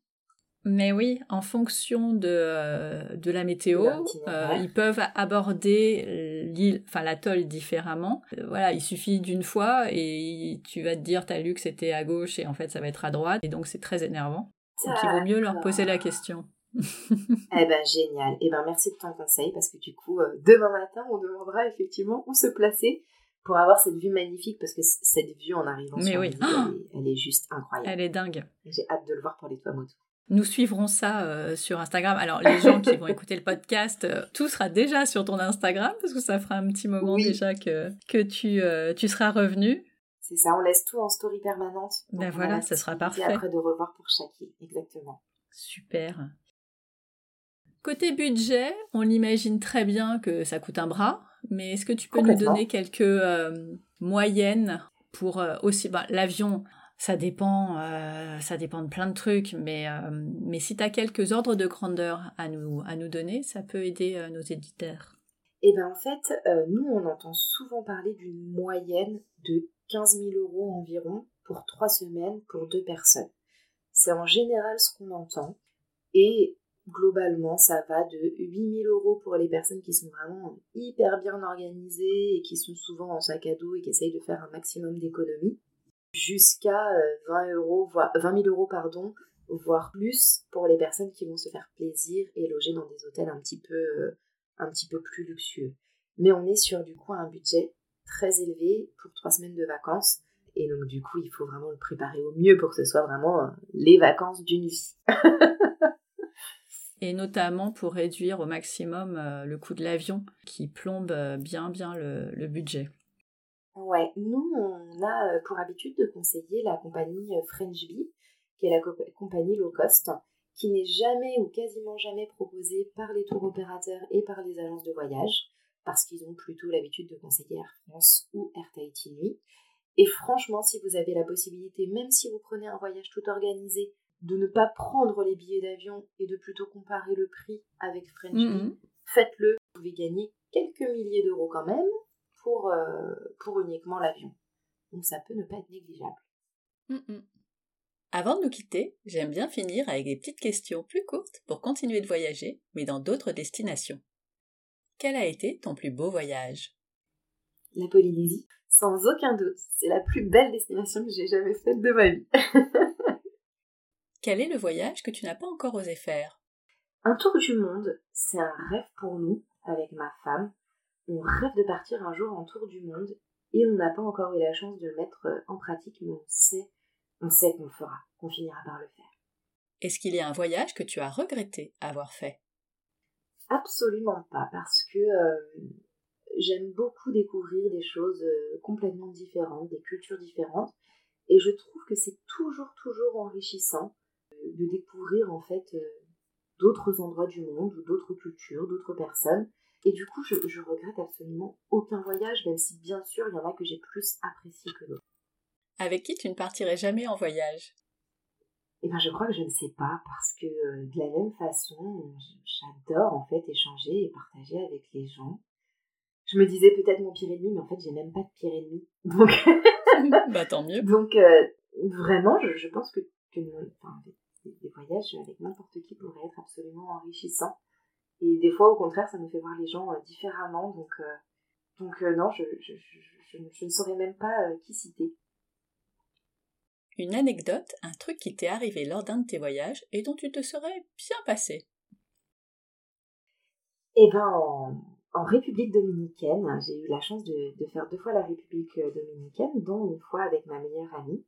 mais oui, en fonction de, euh, de la météo, ils peuvent aborder l'île, enfin l'atoll différemment. Voilà, il suffit d'une fois et tu vas te dire, t'as lu que c'était à gauche et en fait ça va être à droite et donc c'est très énervant. Donc il vaut mieux leur poser la question. eh ben génial. Eh ben merci de ton conseil parce que du coup demain matin on demandera effectivement où se placer pour avoir cette vue magnifique parce que cette vue en arrivant Mais sur oui. elle, est, juste incroyable. Elle est dingue. J'ai hâte de le voir pour les toits motos. Nous suivrons ça euh, sur Instagram. Alors, les gens qui vont écouter le podcast, euh, tout sera déjà sur ton Instagram parce que ça fera un petit moment déjà que, que tu, euh, tu seras revenu. C'est ça, on laisse tout en story permanente. Ben voilà, ça sera parfait. Et après de revoir pour chacun, exactement. Super. Côté budget, on imagine très bien que ça coûte un bras, mais est-ce que tu peux nous donner quelques moyennes pour aussi... Bah, L'avion, ça dépend, euh, ça dépend de plein de trucs, mais, euh, mais si tu as quelques ordres de grandeur à nous, à nous donner, ça peut aider euh, nos éditeurs. Eh bien en fait, nous on entend souvent parler d'une moyenne de 15 000 euros environ pour trois semaines pour deux personnes. C'est en général ce qu'on entend et globalement ça va de 8 000 euros pour les personnes qui sont vraiment hyper bien organisées et qui sont souvent en sac à dos et qui essayent de faire un maximum d'économies jusqu'à 20 euh, euros, voire 20 000 euros, pardon, voire plus pour les personnes qui vont se faire plaisir et loger dans des hôtels un petit peu, euh, un petit peu plus luxueux. Mais on est sur du coup un budget très élevé pour trois semaines de vacances. Et donc du coup, il faut vraiment le préparer au mieux pour que ce soit vraiment euh, les vacances d'une vie. et notamment pour réduire au maximum le coût de l'avion qui plombe bien bien le budget. Ouais, nous, on a euh, pour habitude de conseiller la compagnie euh, Frenchbee, qui est la compagnie low cost, qui n'est jamais ou quasiment jamais proposée par les tours opérateurs et par les agences de voyage, parce qu'ils ont plutôt l'habitude de conseiller Air France ou Air Tahiti. Et franchement, si vous avez la possibilité, même si vous prenez un voyage tout organisé, de ne pas prendre les billets d'avion et de plutôt comparer le prix avec mm-hmm. faites-le. Vous pouvez gagner quelques milliers d'euros quand même, pour, euh, pour uniquement l'avion. Donc ça peut ne pas être négligeable. Avant de nous quitter, j'aime bien finir avec des petites questions plus courtes pour continuer de voyager, mais dans d'autres destinations. Quel a été ton plus beau voyage? La Polynésie, sans aucun doute. C'est la plus belle destination que j'ai jamais faite de ma vie. Quel est le voyage que tu n'as pas encore osé faire? Un tour du monde, c'est un rêve pour nous, avec ma femme, on rêve de partir un jour en tour du monde et on n'a pas encore eu la chance de le mettre euh, en pratique, mais on sait, on sait qu'on le fera, qu'on finira par le faire. Est-ce qu'il y a un voyage que tu as regretté avoir fait? Absolument pas, parce que euh, j'aime beaucoup découvrir des choses euh, complètement différentes, des cultures différentes, et je trouve que c'est toujours, toujours enrichissant de découvrir en fait d'autres endroits du monde, ou d'autres cultures, d'autres personnes, et du coup, je, je regrette absolument aucun voyage, même si bien sûr, il y en a que j'ai plus apprécié que d'autres. Avec qui tu ne partirais jamais en voyage? Eh bien, je crois que je ne sais pas, parce que euh, de la même façon, j'adore en fait échanger et partager avec les gens. Je me disais peut-être mon pire ennemi, mais en fait, j'ai même pas de pire ennemi. Donc, bah tant mieux. Donc, euh, vraiment, je, pense que, que enfin, des voyages avec n'importe qui pourraient être absolument enrichissants. Et des fois, au contraire, ça nous fait voir les gens euh, différemment. Donc, euh, donc euh, non, je, je, je, je, ne saurais même pas qui citer. Une anecdote, un truc qui t'est arrivé lors d'un de tes voyages et dont tu te serais bien passé. Eh ben, en, en République dominicaine, j'ai eu la chance de, de, faire deux fois la République dominicaine, dont une fois avec ma meilleure amie.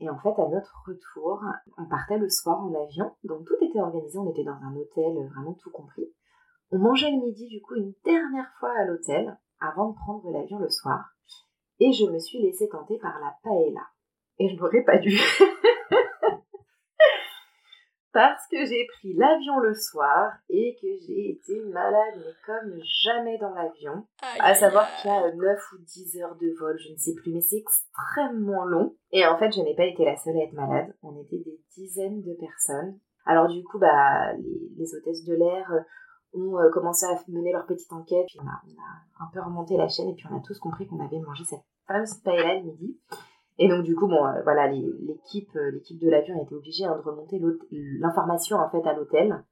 Et en fait, à notre retour, on partait le soir en avion, donc tout était organisé, on était dans un hôtel, vraiment tout compris. On mangeait le midi, du coup, une dernière fois à l'hôtel, avant de prendre l'avion le soir. Et je me suis laissée tenter par la paella. Et je n'aurais pas dû. parce que j'ai pris l'avion le soir et que j'ai été malade, mais comme jamais dans l'avion. À savoir qu'il y a 9 ou 10 heures de vol, je ne sais plus, mais c'est extrêmement long. Et en fait, je n'ai pas été la seule à être malade. On était des dizaines de personnes. Alors du coup, bah, les, hôtesses de l'air euh, ont euh, commencé à mener leur petite enquête. Puis on a, on a un peu remonté la chaîne et puis on a tous compris qu'on avait mangé cette fameuse paella le midi. Et donc du coup, bon, euh, voilà, l'équipe, euh, l'équipe de l'avion a été obligée hein, de remonter l'information en fait à l'hôtel,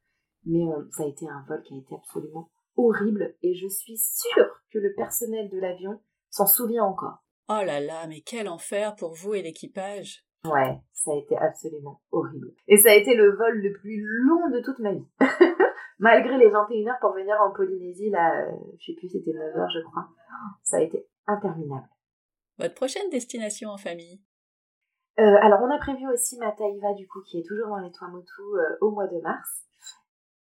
mais ça a été un vol qui a été absolument horrible, et je suis sûre que le personnel de l'avion s'en souvient encore. Oh là là, mais quel enfer pour vous et l'équipage. Ouais, ça a été absolument horrible. Et ça a été le vol le plus long de toute ma vie. Malgré les 21 heures pour venir en Polynésie, là, euh, je sais plus, c'était 9 heures, je crois. Ça a été interminable. Votre prochaine destination en famille? Alors, on a prévu aussi Mataïva, du coup, qui est toujours dans les Tuamotu au mois de mars.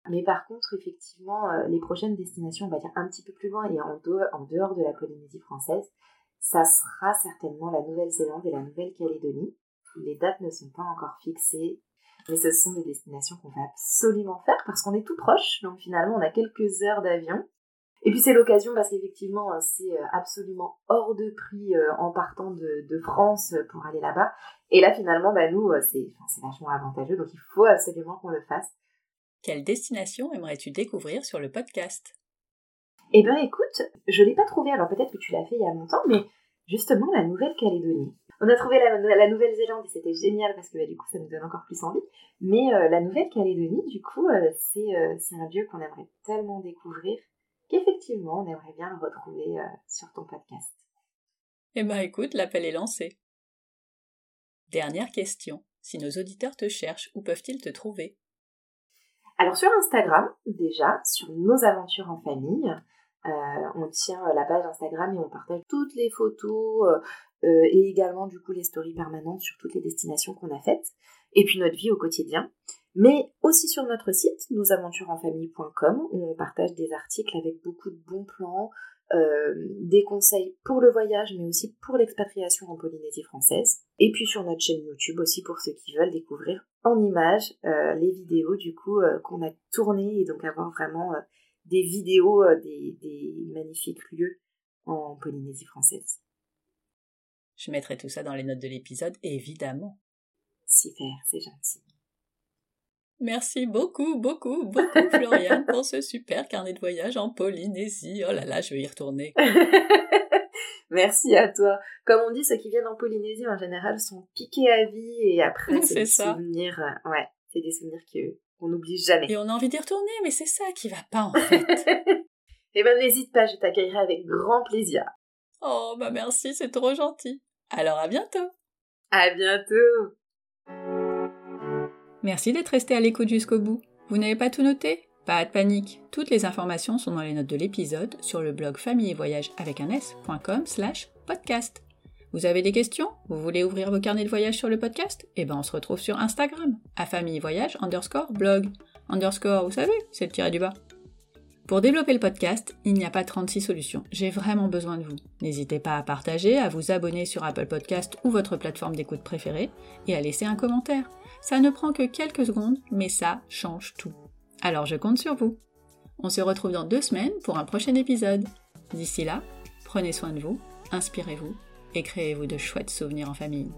Mais par contre, effectivement, les prochaines destinations, on va dire un petit peu plus loin et en dehors de la Polynésie française, ça sera certainement la Nouvelle-Zélande et la Nouvelle-Calédonie. Les dates ne sont pas encore fixées, mais ce sont des destinations qu'on va absolument faire parce qu'on est tout proche. Donc finalement, on a quelques heures d'avion. Et puis c'est l'occasion parce qu'effectivement, euh, c'est euh, absolument hors de prix euh, en partant de, France pour aller là-bas. Et là, finalement, bah, nous, c'est vachement avantageux, donc il faut absolument qu'on le fasse. Quelle destination aimerais-tu découvrir sur le podcast? Eh ben écoute, je l'ai pas trouvé, alors peut-être que tu l'as fait il y a longtemps, mais justement la Nouvelle-Calédonie. On a trouvé la, Nouvelle-Zélande et c'était génial parce que bah, du coup ça nous donne encore plus envie. Mais euh, la Nouvelle-Calédonie, du coup, euh, euh, c'est un lieu qu'on aimerait tellement découvrir qu'effectivement on aimerait bien le retrouver sur ton podcast. Eh ben écoute, l'appel est lancé. Dernière question. Si nos auditeurs te cherchent, où peuvent-ils te trouver? Alors sur Instagram, déjà, sur nos aventures en famille, on tient la page Instagram et on partage toutes les photos, euh, et également du coup les stories permanentes sur toutes les destinations qu'on a faites, et puis notre vie au quotidien. Mais aussi sur notre site, nosaventuresenfamille.com, où on partage des articles avec beaucoup de bons plans, euh, des conseils pour le voyage, mais aussi pour l'expatriation en Polynésie française. Et puis sur notre chaîne YouTube aussi pour ceux qui veulent découvrir en images euh, les vidéos du coup qu'on a tournées et donc avoir vraiment des vidéos des magnifiques lieux en Polynésie française. Je mettrai tout ça dans les notes de l'épisode, évidemment. Super, c'est gentil. Merci beaucoup, beaucoup, beaucoup, Floriane, pour ce super carnet de voyage en Polynésie. Oh là là, je vais y retourner. Merci à toi. Comme on dit, ceux qui viennent en Polynésie, en général, sont piqués à vie et après, c'est des souvenirs. Euh, ouais, c'est des souvenirs qu'on n'oublie jamais. Et on a envie d'y retourner, mais c'est ça qui va pas, en fait. eh ben, n'hésite pas, je t'accueillerai avec grand plaisir. Oh, bah merci, c'est trop gentil. Alors à bientôt À bientôt Merci d'être resté à l'écoute jusqu'au bout. Vous n'avez pas tout noté? Pas de panique. Toutes les informations sont dans les notes de l'épisode sur le blog famille et voyage avec un s.com slash podcast. Vous avez des questions? Vous voulez ouvrir vos carnets de voyage sur le podcast? Eh ben on se retrouve sur Instagram, à famille voyage underscore blog. Underscore, vous savez, c'est le tiré du bas. Pour développer le podcast, il n'y a pas 36 solutions. J'ai vraiment besoin de vous. N'hésitez pas à partager, à vous abonner sur Apple Podcast ou votre plateforme d'écoute préférée et à laisser un commentaire. Ça ne prend que quelques secondes, mais ça change tout. Alors je compte sur vous. On se retrouve dans deux semaines pour un prochain épisode. D'ici là, prenez soin de vous, inspirez-vous et créez-vous de chouettes souvenirs en famille.